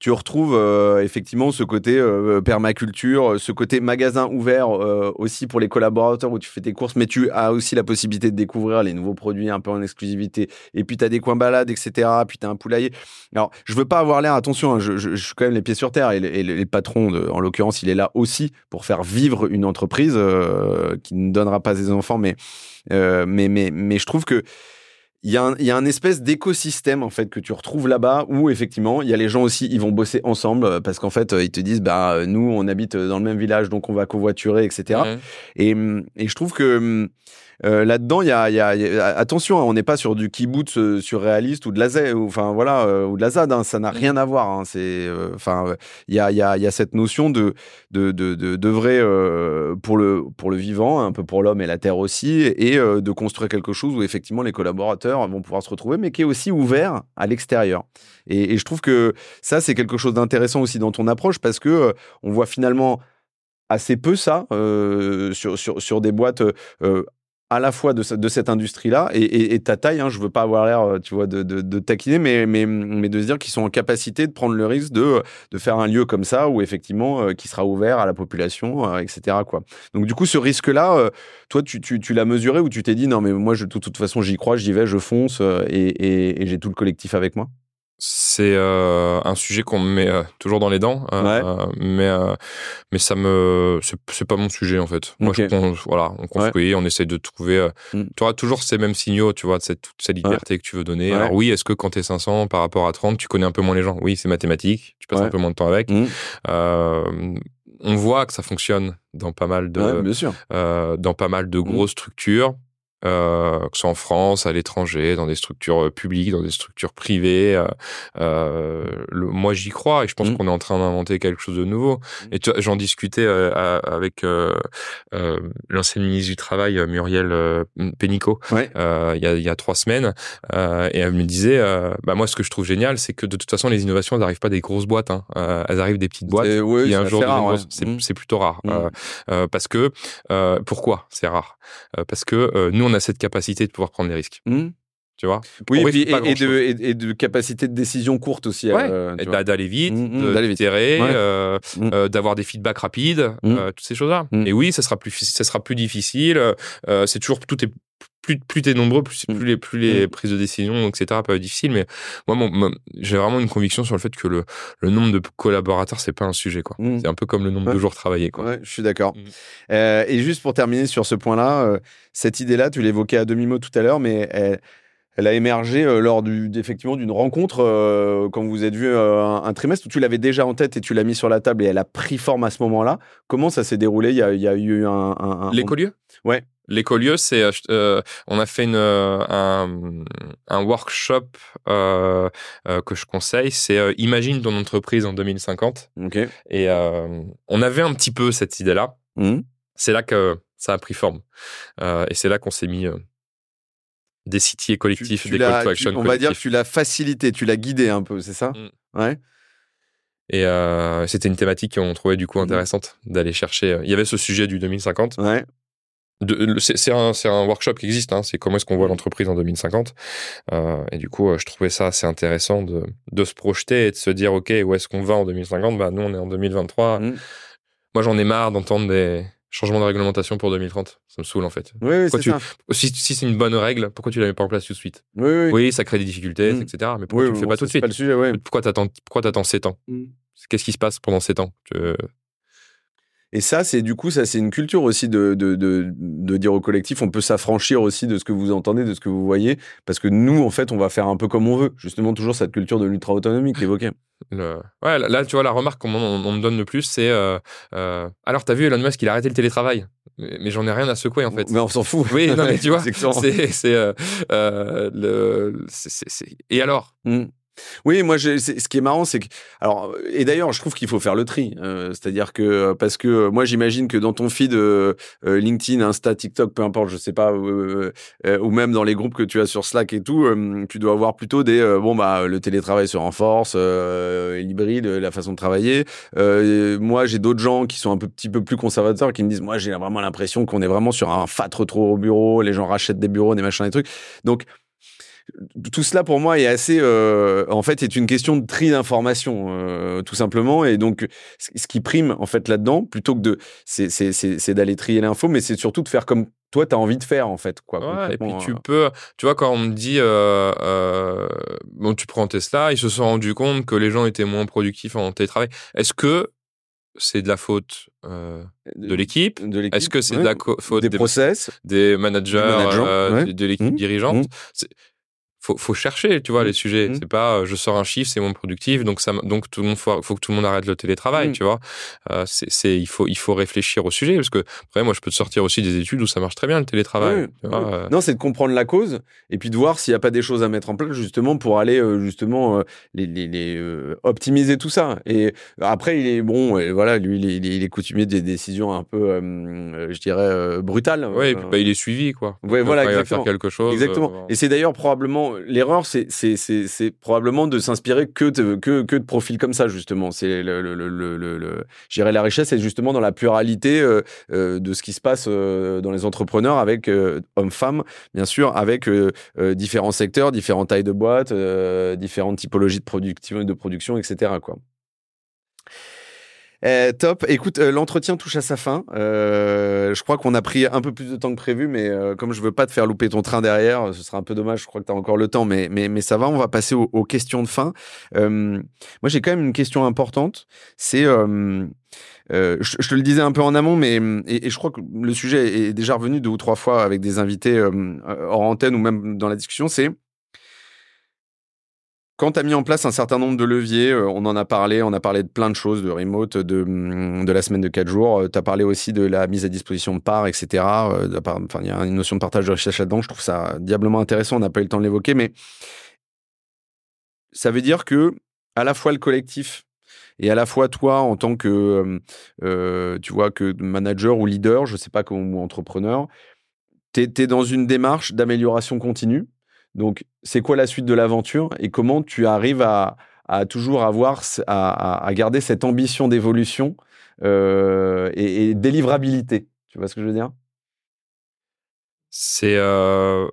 [SPEAKER 1] tu retrouves effectivement ce côté permaculture, ce côté magasin ouvert aussi pour les collaborateurs où tu fais tes courses, mais tu as aussi la possibilité de découvrir les nouveaux produits un peu en exclusivité. Et puis tu as des coins balades, etc. Puis tu as un poulailler. Alors, je veux pas avoir l'air, attention, hein, je, suis quand même les pieds sur terre et, le, patron, de, en l'occurrence, il est là aussi pour faire vivre une entreprise qui ne donnera pas ses enfants, mais, mais, mais je trouve que il y, a un, il y a un espèce d'écosystème en fait que tu retrouves là-bas où effectivement il y a les gens aussi ils vont bosser ensemble euh, parce qu'en fait euh, ils te disent bah euh, nous on habite dans le même village donc on va covoiturer etc et, et je trouve que euh, là-dedans, il y a, y a, attention, hein, on n'est pas sur du kibbutz euh, surréaliste ou de la Z, ou, enfin voilà, euh, ou de la ZAD. Hein, ça n'a rien à voir. Hein, c'est, enfin, il y a, y, a, y a cette notion de de de, de, de vrai pour le pour le vivant, un peu pour l'homme et la terre aussi, et de construire quelque chose où effectivement les collaborateurs vont pouvoir se retrouver, mais qui est aussi ouvert à l'extérieur. Et, et, je trouve que ça, c'est quelque chose d'intéressant aussi dans ton approche parce que on voit finalement assez peu ça euh, sur, sur, sur des boîtes euh, à la fois de, de cette industrie-là et, et, ta taille. Hein, je veux pas avoir l'air, euh, tu vois, de, de, de, taquiner, mais, mais, mais de se dire qu'ils sont en capacité de prendre le risque de, de faire un lieu comme ça où effectivement euh, qui sera ouvert à la population, euh, etc. Quoi. Donc du coup, ce risque-là, toi, tu, tu, tu l'as mesuré ou tu t'es dit non, mais moi, de toute façon, j'y crois, j'y vais, je fonce et, et j'ai tout le collectif avec moi?
[SPEAKER 2] C'est euh, un sujet qu'on me met euh, toujours dans les dents, euh, mais mais ça me c'est pas mon sujet en fait. Moi, je, on, voilà, on construit, on essaye de trouver. Mm. Tu auras toujours ces mêmes signaux, tu vois, de cette toute cette liberté que tu veux donner. Alors oui, est-ce que quand t'es 500 par rapport à 30, tu connais un peu moins les gens? Oui, c'est mathématique, tu passes un peu moins de temps avec. Mm. on voit que ça fonctionne dans pas mal de dans pas mal de mm. grosses structures euh, que ce soit en France, à l'étranger, dans des structures euh, publiques, dans des structures privées. Euh, le, moi, j'y crois et je pense mmh. qu'on est en train d'inventer quelque chose de nouveau. Mmh. Et j'en discutais euh, avec l'ancienne ministre du Travail, Muriel Pénicaud, il y, a, il y a trois semaines, et elle me disait, bah moi, ce que je trouve génial, c'est que de toute façon, les innovations, elles n'arrivent pas des grosses boîtes, hein. elles arrivent des petites boîtes.
[SPEAKER 1] Oui, un jour,
[SPEAKER 2] mmh. c'est plutôt rare. parce que pourquoi c'est rare? Parce que nous on a cette capacité de pouvoir prendre des riscs. Mmh. Tu vois?
[SPEAKER 1] Oui, et, de, et, de, capacité de décision courte aussi.
[SPEAKER 2] Euh, d'aller vite, mmh, mmh, euh, d'avoir des feedbacks rapides, euh, toutes ces choses-là. Et oui, ça sera plus, ça sera plus difficile. c'est toujours tout est plus, plus t'es nombreux, plus, plus, les, plus les prises de décision, etc., peuvent être difficiles. Mais moi, j'ai vraiment une conviction sur le fait que le, le nombre de collaborateurs, c'est pas un sujet. quoi. C'est un peu comme le nombre de jours travaillés. Quoi.
[SPEAKER 1] Ouais, je suis d'accord. et juste pour terminer sur ce point-là, cette idée-là, tu l'évoquais à demi-mot tout à l'heure, mais elle, elle a émergé euh, lors du, effectivement d'une rencontre euh, quand vous êtes vu euh, un, trimestre où tu l'avais déjà en tête et tu l'as mis sur la table et elle a pris forme à ce moment-là. Comment ça s'est déroulé? Il y, a, il y, a, eu un, un,
[SPEAKER 2] l'écolieu?
[SPEAKER 1] Ouais.
[SPEAKER 2] L'écolieu, c'est on a fait une, un, un workshop que je conseille. C'est imagine ton entreprise en 2050.
[SPEAKER 1] Ok.
[SPEAKER 2] Et on avait un petit peu cette idée-là.
[SPEAKER 1] Mmh.
[SPEAKER 2] c'est là que ça a pris forme. et c'est là qu'on s'est mis des cités collectifs, des call to action.
[SPEAKER 1] on va dire que tu l'as facilité, tu l'as guidé un peu, c'est ça? Mmh. Ouais.
[SPEAKER 2] Et c'était une thématique qu'on trouvait du coup mmh. intéressante d'aller chercher. Il y avait ce sujet du 2050.
[SPEAKER 1] Ouais.
[SPEAKER 2] C'est un, un, workshop qui existe, hein, c'est comment est-ce qu'on voit mmh. l'entreprise en 2050. Euh, et du coup, je trouvais ça assez intéressant de, de, se projeter et de se dire, OK, où est-ce qu'on va en 2050 bah, Nous, on est en 2023. Moi, j'en ai marre d'entendre des, Changement de réglementation pour 2030. Ça me saoule en fait.
[SPEAKER 1] Oui, oui ça.
[SPEAKER 2] Si, si c'est une bonne règle, pourquoi tu la mets pas en place tout de suite?
[SPEAKER 1] Oui, oui.
[SPEAKER 2] oui, ça crée des difficultés, mm. etc. Mais pourquoi tu le fais pas tout de suite?
[SPEAKER 1] pas le sujet, ouais.
[SPEAKER 2] Pourquoi Pourquoi t'attends 7 ans? Mm. Qu'est-ce qui se passe pendant 7 ans?
[SPEAKER 1] Et ça, c'est du coup, ça, c'est une culture aussi de, de, de, de, dire au collectif, on peut s'affranchir aussi de ce que vous entendez, de ce que vous voyez, parce que nous, en fait, on va faire un peu comme on veut. Justement, toujours cette culture de l'ultra-autonomie que évoquais.
[SPEAKER 2] Ouais, là, tu vois, la remarque qu'on on, me donne le plus, c'est euh, euh, alors, t'as vu Elon Musk, il a arrêté le télétravail. Mais, j'en ai rien à secouer, en fait.
[SPEAKER 1] Mais on s'en fout.
[SPEAKER 2] Oui, non, mais tu vois, c'est. Euh, le, Et alors?
[SPEAKER 1] Mmh. Oui, moi, ce qui est marrant, c'est que. Alors, et d'ailleurs, je trouve qu'il faut faire le tri. Euh, c'est-à-dire que, parce que euh, moi, j'imagine que dans ton feed euh, LinkedIn, Insta, TikTok, peu importe, je sais pas, ou même dans les groupes que tu as sur Slack et tout, tu dois avoir plutôt des. bon, bah, le télétravail se renforce, l'hybride, la façon de travailler. moi, j'ai d'autres gens qui sont un peu, petit peu plus conservateurs qui me disent, moi, j'ai vraiment l'impression qu'on est vraiment sur un fat retour au bureau, les gens rachètent des bureaux, des machins, des trucs. Donc, tout cela pour moi est assez euh, en fait est une question de tri d'informations euh, tout simplement. Et donc ce qui prime en fait là-dedans plutôt que de c'est d'aller trier l'info mais c'est surtout de faire comme toi tu as envie de faire en fait quoi
[SPEAKER 2] et puis tu euh. peux tu vois quand on me dit bon tu prends Tesla ils se sont rendus compte que les gens étaient moins productifs en télétravail. Est-ce que c'est de la faute de l'équipe? Est-ce que c'est de la faute
[SPEAKER 1] des, process,
[SPEAKER 2] des managers, de, l'équipe mmh. dirigeante? Mmh faut, faut chercher, tu vois, les mmh. sujets. Mmh. C'est pas, euh, je sors un chiffre, c'est mon productif, donc ça, donc tout le monde faut, faut que tout le monde arrête le télétravail, mmh. tu vois. Euh, c'est, il faut, il faut réfléchir au sujet parce que après, moi, je peux te sortir aussi des études où ça marche très bien le télétravail.
[SPEAKER 1] Euh. Non, c'est de comprendre la cause et puis de voir s'il n'y a pas des choses à mettre en place justement pour aller justement les, les, les optimiser tout ça. Et après, il est bon, et voilà, lui, il est, il est coutumier des décisions un peu, je dirais, brutales.
[SPEAKER 2] Oui, et puis bah, il est suivi, quoi.
[SPEAKER 1] Ouais, voilà,
[SPEAKER 2] il va faire quelque chose.
[SPEAKER 1] Exactement. Et c'est d'ailleurs probablement l'erreur, c'est probablement de s'inspirer que de, profils comme ça, justement. C'est la richesse est justement dans la pluralité euh, euh, de ce qui se passe euh, dans les entrepreneurs avec hommes-femmes, bien sûr, avec différents secteurs, différentes tailles de boîtes, différentes typologies de, de production, etc. Eh, top. Écoute, euh, l'entretien touche à sa fin. Euh, je crois qu'on a pris un peu plus de temps que prévu, mais euh, comme je veux pas te faire louper ton train derrière, ce sera un peu dommage. Je crois que tu as encore le temps, mais, mais, mais ça va. On va passer aux, questions de fin. moi, j'ai quand même une question importante. C'est, je, te le disais un peu en amont, mais et, je crois que le sujet est déjà revenu deux ou trois fois avec des invités hors antenne ou même dans la discussion. C'est quand tu as mis en place un certain nombre de leviers, euh, on en a parlé, on a parlé de plein de choses, de remote, de, mm, de la semaine de 4 jours, euh, tu as parlé aussi de la mise à disposition de parts, etc. Euh, enfin, il y a une notion de partage de richesse là-dedans, je trouve ça diablement intéressant, on n'a pas eu le temps de l'évoquer, mais ça veut dire que à la fois le collectif et à la fois toi en tant que, tu vois, que manager ou leader, je sais pas, ou entrepreneur, tu es dans une démarche d'amélioration continue donc, c'est quoi la suite de l'aventure et comment tu arrives à, toujours avoir, à, garder cette ambition d'évolution euh, et, délivrabilité? Tu vois ce que je veux dire?
[SPEAKER 2] C'est euh,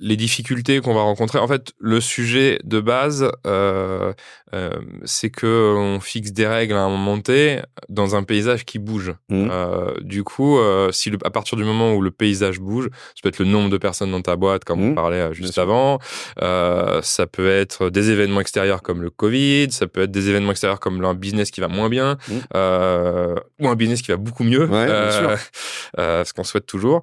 [SPEAKER 2] les difficultés qu'on va rencontrer. En fait, le sujet de base, euh, euh, c'est que on fixe des règles à un moment T dans un paysage qui bouge. Mmh. Euh, du coup, euh, si le, à partir du moment où le paysage bouge, ça peut être le nombre de personnes dans ta boîte, comme on mmh. parlait euh, juste avant. Euh, ça peut être des événements extérieurs comme le Covid. Ça peut être des événements extérieurs comme un business qui va moins bien mmh. ou un business qui va beaucoup mieux.
[SPEAKER 1] Ouais,
[SPEAKER 2] ce qu'on souhaite toujours.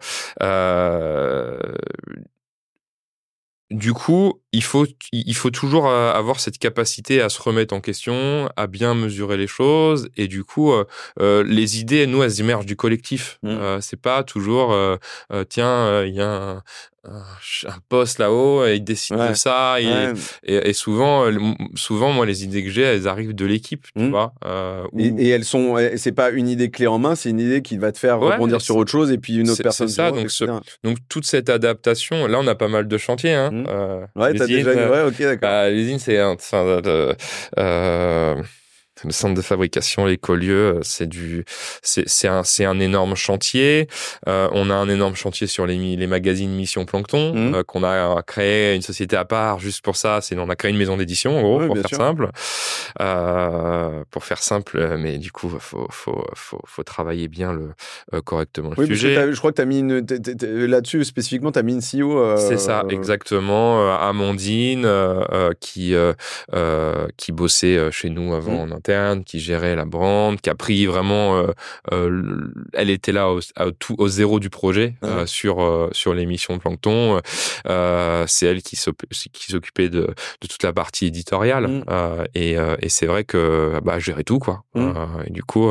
[SPEAKER 2] Du coup, il faut, il faut toujours euh, avoir cette capacité à se remettre en question, à bien mesurer les choses, et du coup, euh, euh les idées, nous, elles émergent du collectif. Mmh. Euh, c'est pas toujours, euh, tiens, il y a un, un poste là-haut et ils décident de ça et, et, souvent souvent moi les idées que j'ai elles arrivent de l'équipe tu mmh. vois
[SPEAKER 1] et, elles sont c'est pas une idée clé en main c'est une idée qui va te faire rebondir sur autre chose et puis une autre personne
[SPEAKER 2] ça donc, donc toute cette adaptation là on a pas mal de chantiers hein, mmh.
[SPEAKER 1] ouais t'as déjà ouais ok d'accord.
[SPEAKER 2] bah, l'usine c'est enfin, euh, le centre de fabrication, les Collieux, euh, c'est du, c'est un, c'est un énorme chantier. Euh, on a un énorme chantier sur les, les magazines Mission Plancton mmh. euh, qu'on a créé une société à part juste pour ça. C'est on a créé une maison d'édition en gros pour faire simple, euh, pour faire simple. Mais du coup, faut faut faut, faut travailler bien le euh, correctement le sujet.
[SPEAKER 1] Je crois que tu as mis une là-dessus spécifiquement, tu as mis une CEO.
[SPEAKER 2] c'est ça, exactement. Amandine qui qui bossait chez nous avant mmh. en qui gérait la brand, qui a pris vraiment, euh, euh, elle était là au, tout, au zéro du projet euh, sur sur l'émission Plancton. c'est elle qui s'occupait de, de toute la partie éditoriale mmh. et, et c'est vrai que bah gérait tout quoi. Mmh. et du coup,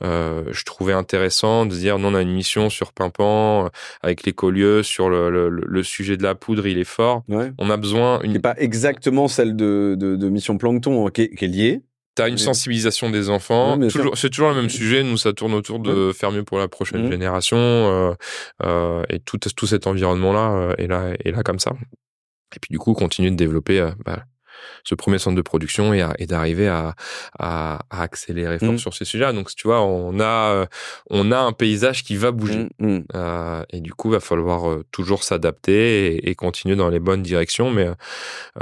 [SPEAKER 2] je trouvais intéressant de dire non on a une mission sur Pimpan avec les Collieux sur le, le, sujet de la poudre, il est fort. On a besoin
[SPEAKER 1] une. pas exactement celle de, de, Mission Plancton hein, qui est, qui est liée,
[SPEAKER 2] T'as une sensibilisation des enfants. c'est toujours le même sujet. Nous, ça tourne autour de faire mieux pour la prochaine mmh. génération euh, euh, et tout, tout cet environnement-là euh, est là, est là comme ça. Et puis du coup, continuer de développer euh, bah, ce premier centre de production et, et d'arriver à, à, à, accélérer fort mmh. sur ces sujets. Donc, tu vois, on a, euh, on a un paysage qui va bouger. Mmh, mmh. Euh, et du coup, il va falloir euh, toujours s'adapter et, et, continuer dans les bonnes directions. Mais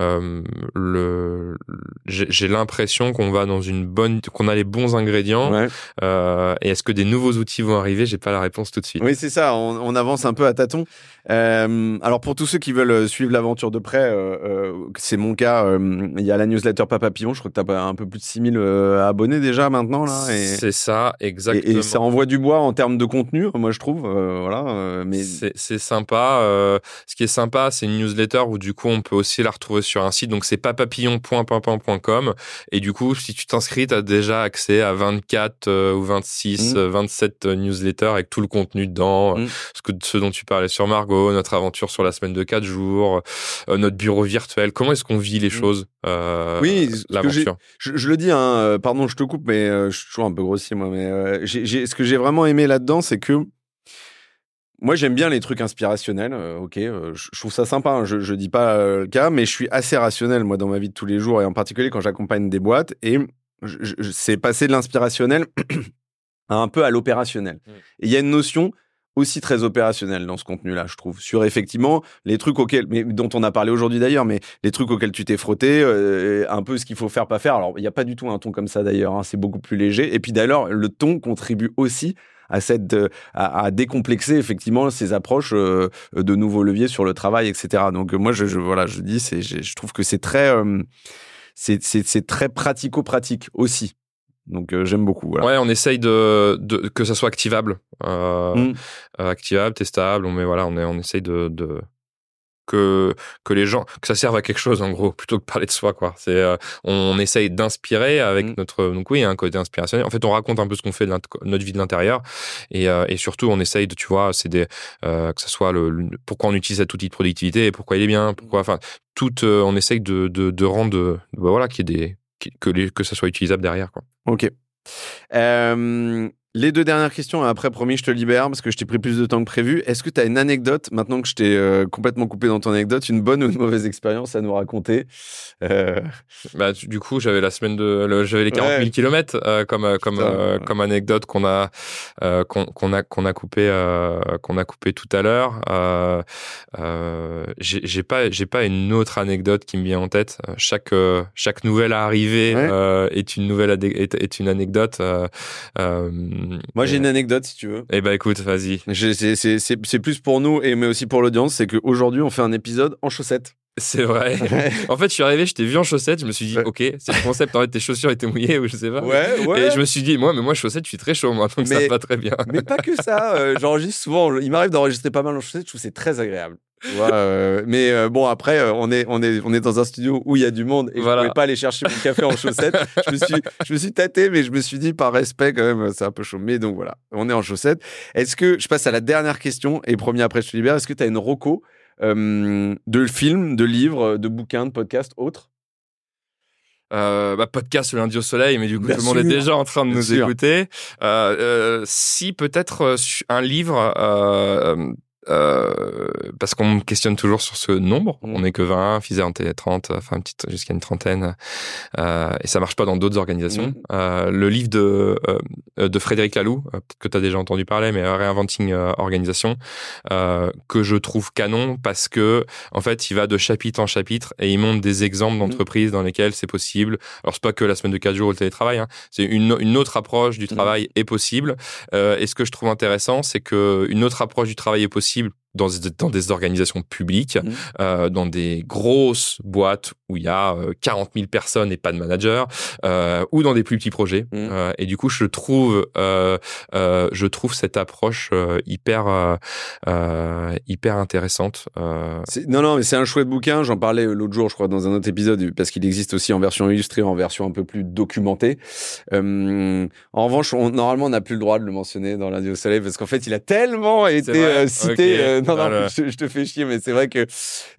[SPEAKER 2] euh, le, j'ai l'impression qu'on va dans une bonne, qu'on a les bons ingrédients. Ouais. Euh, et est-ce que des nouveaux outils vont arriver? J'ai pas la réponse tout de suite.
[SPEAKER 1] Oui, c'est ça. On, on, avance un peu à tâtons. Alors, pour tous ceux qui veulent suivre l'aventure de près, c'est mon cas il y a la newsletter Papa Pillon, je crois que tu as un peu plus de 6000 euh, abonnés déjà maintenant. là.
[SPEAKER 2] C'est ça, exactement.
[SPEAKER 1] Et, ça envoie du bois en termes de contenu, moi je trouve. Euh, voilà, euh, mais...
[SPEAKER 2] C'est sympa. ce qui est sympa, c'est une newsletter où du coup on peut aussi la retrouver sur un site. Donc c'est papapillon.pimpan.com. Et du coup, si tu t'inscris, tu as déjà accès à 24 ou 26, 27 newsletters avec tout le contenu dedans. Mmh. Ce, que, ce dont tu parlais sur Margot, notre aventure sur la semaine de 4 jours, notre bureau virtuel. Comment est-ce qu'on vit les mmh. choses
[SPEAKER 1] euh, oui, je, je, le dis, hein, euh, pardon, je te coupe, mais euh, je suis toujours un peu grossier, moi. Mais euh, ce que j'ai vraiment aimé là-dedans, c'est que moi, j'aime bien les trucs inspirationnels. ok, je, trouve ça sympa. Hein, je, je dis pas le cas, mais je suis assez rationnel moi dans ma vie de tous les jours, et en particulier quand j'accompagne des boîtes. Et c'est passer de l'inspirationnel un peu à l'opérationnel. Mmh. Et il y a une notion aussi très opérationnel dans ce contenu-là, je trouve, sur effectivement les trucs auxquels, mais dont on a parlé aujourd'hui d'ailleurs, mais les trucs auxquels tu t'es frotté, euh, un peu ce qu'il faut faire, pas faire. Alors, il n'y a pas du tout un ton comme ça d'ailleurs, hein, c'est beaucoup plus léger. Et puis d'ailleurs, le ton contribue aussi à cette euh, à, décomplexer effectivement ces approches euh, de nouveaux leviers sur le travail, etc. Donc moi, je, voilà, je dis, je, trouve que c'est très c'est, c'est très pratico-pratique aussi. Donc euh, j'aime beaucoup. Voilà.
[SPEAKER 2] Ouais, on essaye de, de, que ça soit activable, euh, mm. euh, activable, testable. On met voilà, on, est, on essaye de, de que que les gens que ça serve à quelque chose en gros plutôt que parler de soi quoi c'est on, essaye d'inspirer avec mm. notre donc oui un côté inspirationnel en fait on raconte un peu ce qu'on fait de notre vie de l'intérieur et, et surtout on essaye de tu vois c'est des que ça soit le, pourquoi on utilise cet outil de productivité et pourquoi il est bien pourquoi enfin tout on essaye de de, de rendre bah, voilà qu'il y ait des que, que ça soit utilisable derrière. Quoi.
[SPEAKER 1] Ok. Euh, les deux dernières questions, après, promis, je te libère parce que je t'ai pris plus de temps que prévu. Est-ce que tu as une anecdote, maintenant que je t'ai euh, complètement coupé dans ton anecdote, une bonne ou une mauvaise expérience à nous raconter?
[SPEAKER 2] Euh... bah, Du coup, j'avais la semaine de. J'avais les 40 000 km comme, euh, comme, euh, comme anecdote qu'on a, qu'on a, qu'on a, coupé, qu'on a coupé tout à l'heure. J'ai pas, pas une autre anecdote qui me vient en tête. Chaque, chaque nouvelle arrivée est, une nouvelle est, est une anecdote.
[SPEAKER 1] Moi, j'ai une anecdote si tu veux.
[SPEAKER 2] Eh ben, écoute, vas-y.
[SPEAKER 1] C'est plus pour nous, et mais aussi pour l'audience, c'est qu'aujourd'hui, on fait un épisode en chaussettes.
[SPEAKER 2] C'est vrai. en fait, je suis arrivé, je t'ai vu en chaussettes, je me suis dit, ok, c'est le concept. En fait, tes chaussures étaient mouillées ou je sais pas.
[SPEAKER 1] Ouais, ouais.
[SPEAKER 2] Et je me suis dit, moi, mais moi, chaussettes, je suis très chaud, moi, donc ça va très bien.
[SPEAKER 1] mais pas que ça. Euh, j'enregistre souvent. Il m'arrive d'enregistrer pas mal en chaussettes. Je trouve c'est très agréable. Euh, mais euh, bon, après, euh, on est, on, est, on est dans un studio où il y a du monde et voilà. je pouvais pas aller chercher mon café en chaussettes. je, me suis, je me suis tâté, mais je me suis dit, par respect, quand même, c'est un peu chaud. Mais donc voilà, on est en chaussettes. Est-ce que, je passe à la dernière question et premier après, je te libère. Est-ce que tu as une roco de films, de livres, de bouquins, de podcasts, autres
[SPEAKER 2] euh, bah, podcast le lundi au soleil, mais du coup tout le monde est déjà en train de nous écouter. Euh, euh, si peut-être euh, un livre euh, parce qu'on me questionne toujours sur ce nombre. Mm. On n'est que 20, Fizer 30, enfin petite jusqu'à une trentaine, euh, et ça marche pas dans d'autres organisations. Mm. Euh, le livre de euh, de Frédéric Laloux, euh, peut-être que tu as déjà entendu parler, mais Reinventing Organisation, que je trouve canon parce que en fait, il va de chapitre en chapitre et il montre des exemples mm. d'entreprises dans lesquelles c'est possible. Alors c'est pas que la semaine de 4 jours au télétravail, hein. c'est une, une autre approche du travail est possible. et ce que je trouve intéressant, c'est que une autre approche du travail est possible possible. Dans, dans des organisations publiques, mmh. euh, dans des grosses boîtes où il y a 40 euh, 000 personnes et pas de manager, euh, ou dans des plus petits projets. Mmh. Euh, et du coup, je trouve, euh, euh, je trouve cette approche hyper, hyper intéressante.
[SPEAKER 1] Non, non, mais c'est un chouette bouquin. J'en parlais l'autre jour, je crois, dans un autre épisode, parce qu'il existe aussi en version illustrée, en version un peu plus documentée. en revanche, on, normalement, on n'a plus le droit de le mentionner dans lundi au soleil, parce qu'en fait, il a tellement été cité non, non, je, te fais chier, mais c'est vrai que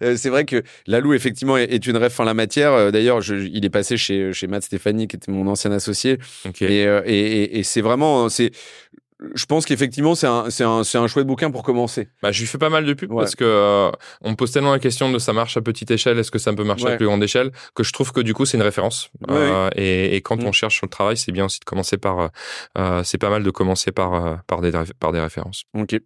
[SPEAKER 1] euh, c'est vrai que Lalou effectivement est, une rêve en la matière. Euh, d'ailleurs, il est passé chez chez Matt Stéphanie, qui était mon ancien associé, euh, et, et, et c'est vraiment c'est je pense qu'effectivement, c'est un, un, un, chouette bouquin pour commencer.
[SPEAKER 2] Bah, je lui fais pas mal de pub parce que euh, on me pose tellement la question de ça marche à petite échelle, est-ce que ça peut marcher à plus grande échelle, que je trouve que du coup, c'est une référence. Euh, et, et, quand mm. on cherche sur le travail, c'est bien aussi de commencer par, euh, c'est pas mal de commencer par, par, des, par des références.
[SPEAKER 1] Ok.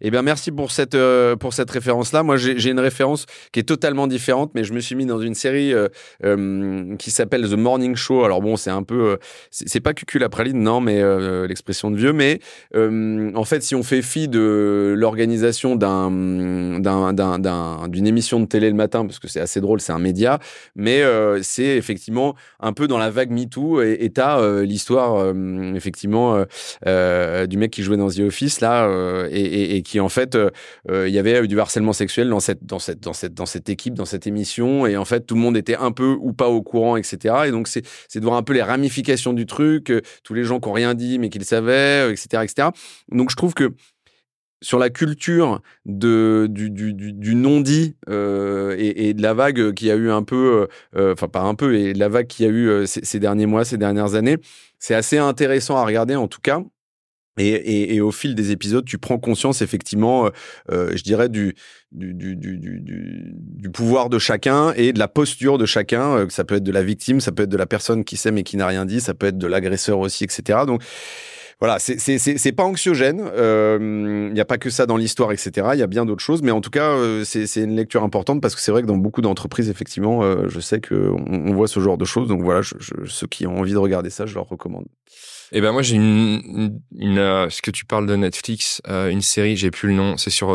[SPEAKER 1] Eh bien, merci pour cette, euh, cette référence-là. Moi, j'ai une référence qui est totalement différente, mais je me suis mis dans une série euh, euh, qui s'appelle The Morning Show. Alors bon, c'est un peu, c'est pas cucul la praline, non, mais l'expression de vieux. Mais en fait, si on fait fi de l'organisation d'un d'une émission de télé le matin, parce que c'est assez drôle, c'est un média, mais c'est effectivement un peu dans la vague MeToo et t'as l'histoire effectivement du mec qui jouait dans The Office là et, qui en fait, euh, euh, il y avait du harcèlement sexuel dans cette, équipe, dans cette émission, et en fait, tout le monde était un peu ou pas au courant, etc. Et donc, c'est de voir un peu les ramifications du truc, euh, tous les gens qui n'ont rien dit, mais qui le savaient, etc., etc. Donc, je trouve que sur la culture du non-dit et, de la vague qui a eu un peu, enfin pas un peu, et de la vague qui a eu ces, derniers mois, ces dernières années, c'est assez intéressant à regarder en tout cas. Et, et, et, au fil des épisodes, tu prends conscience effectivement, euh, euh je dirais, du du, du, du, du, pouvoir de chacun et de la posture de chacun. Euh, ça peut être de la victime, ça peut être de la personne qui sait mais qui n'a rien dit, ça peut être de l'agresseur aussi, etc. Donc voilà, c'est pas anxiogène. Il euh, n'y a pas que ça dans l'histoire, etc. Il y a bien d'autres choses, mais en tout cas, euh, c'est une lecture importante parce que c'est vrai que dans beaucoup d'entreprises, effectivement, euh, je sais qu'on on voit ce genre de choses. Donc voilà, je, ceux qui ont envie de regarder ça, je leur recommande.
[SPEAKER 2] Eh ben moi j'ai une, une, euh, ce que tu parles de Netflix, euh, une série, j'ai plus le nom, c'est sur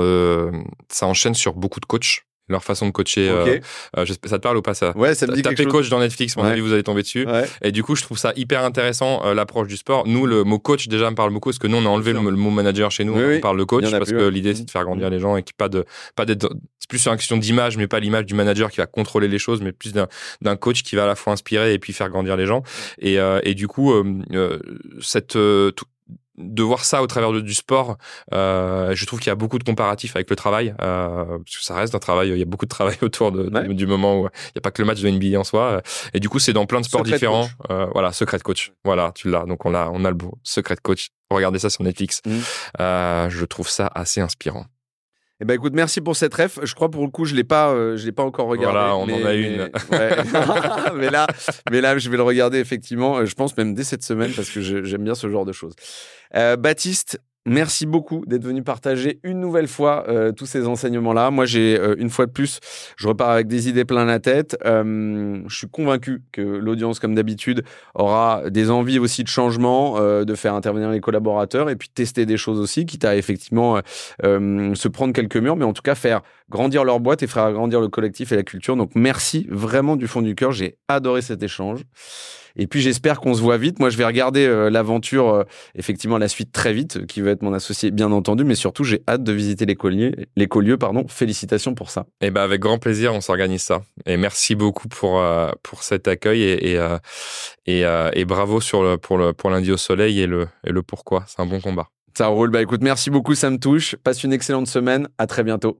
[SPEAKER 2] ça enchaîne sur beaucoup de coachs leur façon de coacher. Euh, euh ça te parle ou pas ça?
[SPEAKER 1] Ouais, ça me dit
[SPEAKER 2] Tapez coach dans Netflix, mon avis, vous allez tomber dessus. Et du coup, je trouve ça hyper intéressant euh, l'approche du sport. Nous, le mot coach déjà me parle beaucoup parce que nous, on a enlevé le, mot manager chez nous. on parle de coach parce que l'idée c'est de faire grandir mm. les gens et qui pas de pas d'être. C'est plus une question d'image, mais pas l'image du manager qui va contrôler les choses, mais plus d'un coach qui va à la fois inspirer et puis faire grandir les gens. Et, euh, et du coup, cette de voir ça au travers du sport, euh, je trouve qu'il y a beaucoup de comparatifs avec le travail, euh, parce que ça reste un travail, il y a beaucoup de travail autour de, du moment où il n'y a pas que le match de NBA en soi. Et du coup, c'est dans plein de sports différents. Euh, voilà, secret coach. Voilà, tu l'as. Donc on a, on a le beau secret coach. Regardez ça sur Netflix. Mmh. Euh, je trouve ça assez inspirant.
[SPEAKER 1] Eh ben écoute, merci pour cette ref. Je crois pour le coup, je l'ai pas, euh, je l'ai pas encore regardé.
[SPEAKER 2] Voilà, on en a une.
[SPEAKER 1] Mais, là, mais là, je vais le regarder effectivement. Je pense même dès cette semaine parce que j'aime bien ce genre de choses. Euh, Baptiste, Merci beaucoup d'être venu partager une nouvelle fois euh, tous ces enseignements-là. Moi, j'ai euh, une fois de plus, je repars avec des idées plein la tête. Euh, je suis convaincu que l'audience, comme d'habitude, aura des envies aussi de changement, de faire intervenir les collaborateurs et puis tester des choses aussi, quitte à effectivement se prendre quelques murs, mais en tout cas faire grandir leur boîte et faire grandir le collectif et la culture. Donc, merci vraiment du fond du cœur. J'ai adoré cet échange. Et puis j'espère qu'on se voit vite. Moi, je vais regarder euh, l'aventure, euh, effectivement, la suite très vite, qui va être mon associé, bien entendu. Mais surtout, j'ai hâte de visiter l'écolieu. Pardon. Félicitations pour ça.
[SPEAKER 2] Et eh ben, avec grand plaisir, on s'organise ça. Et merci beaucoup pour euh, pour cet accueil et et, et, bravo sur le, pour le pour lundi au soleil et le et le pourquoi. C'est un bon combat.
[SPEAKER 1] Ça roule. Bah écoute, merci beaucoup, ça me touche. Passe une excellente semaine. À très bientôt.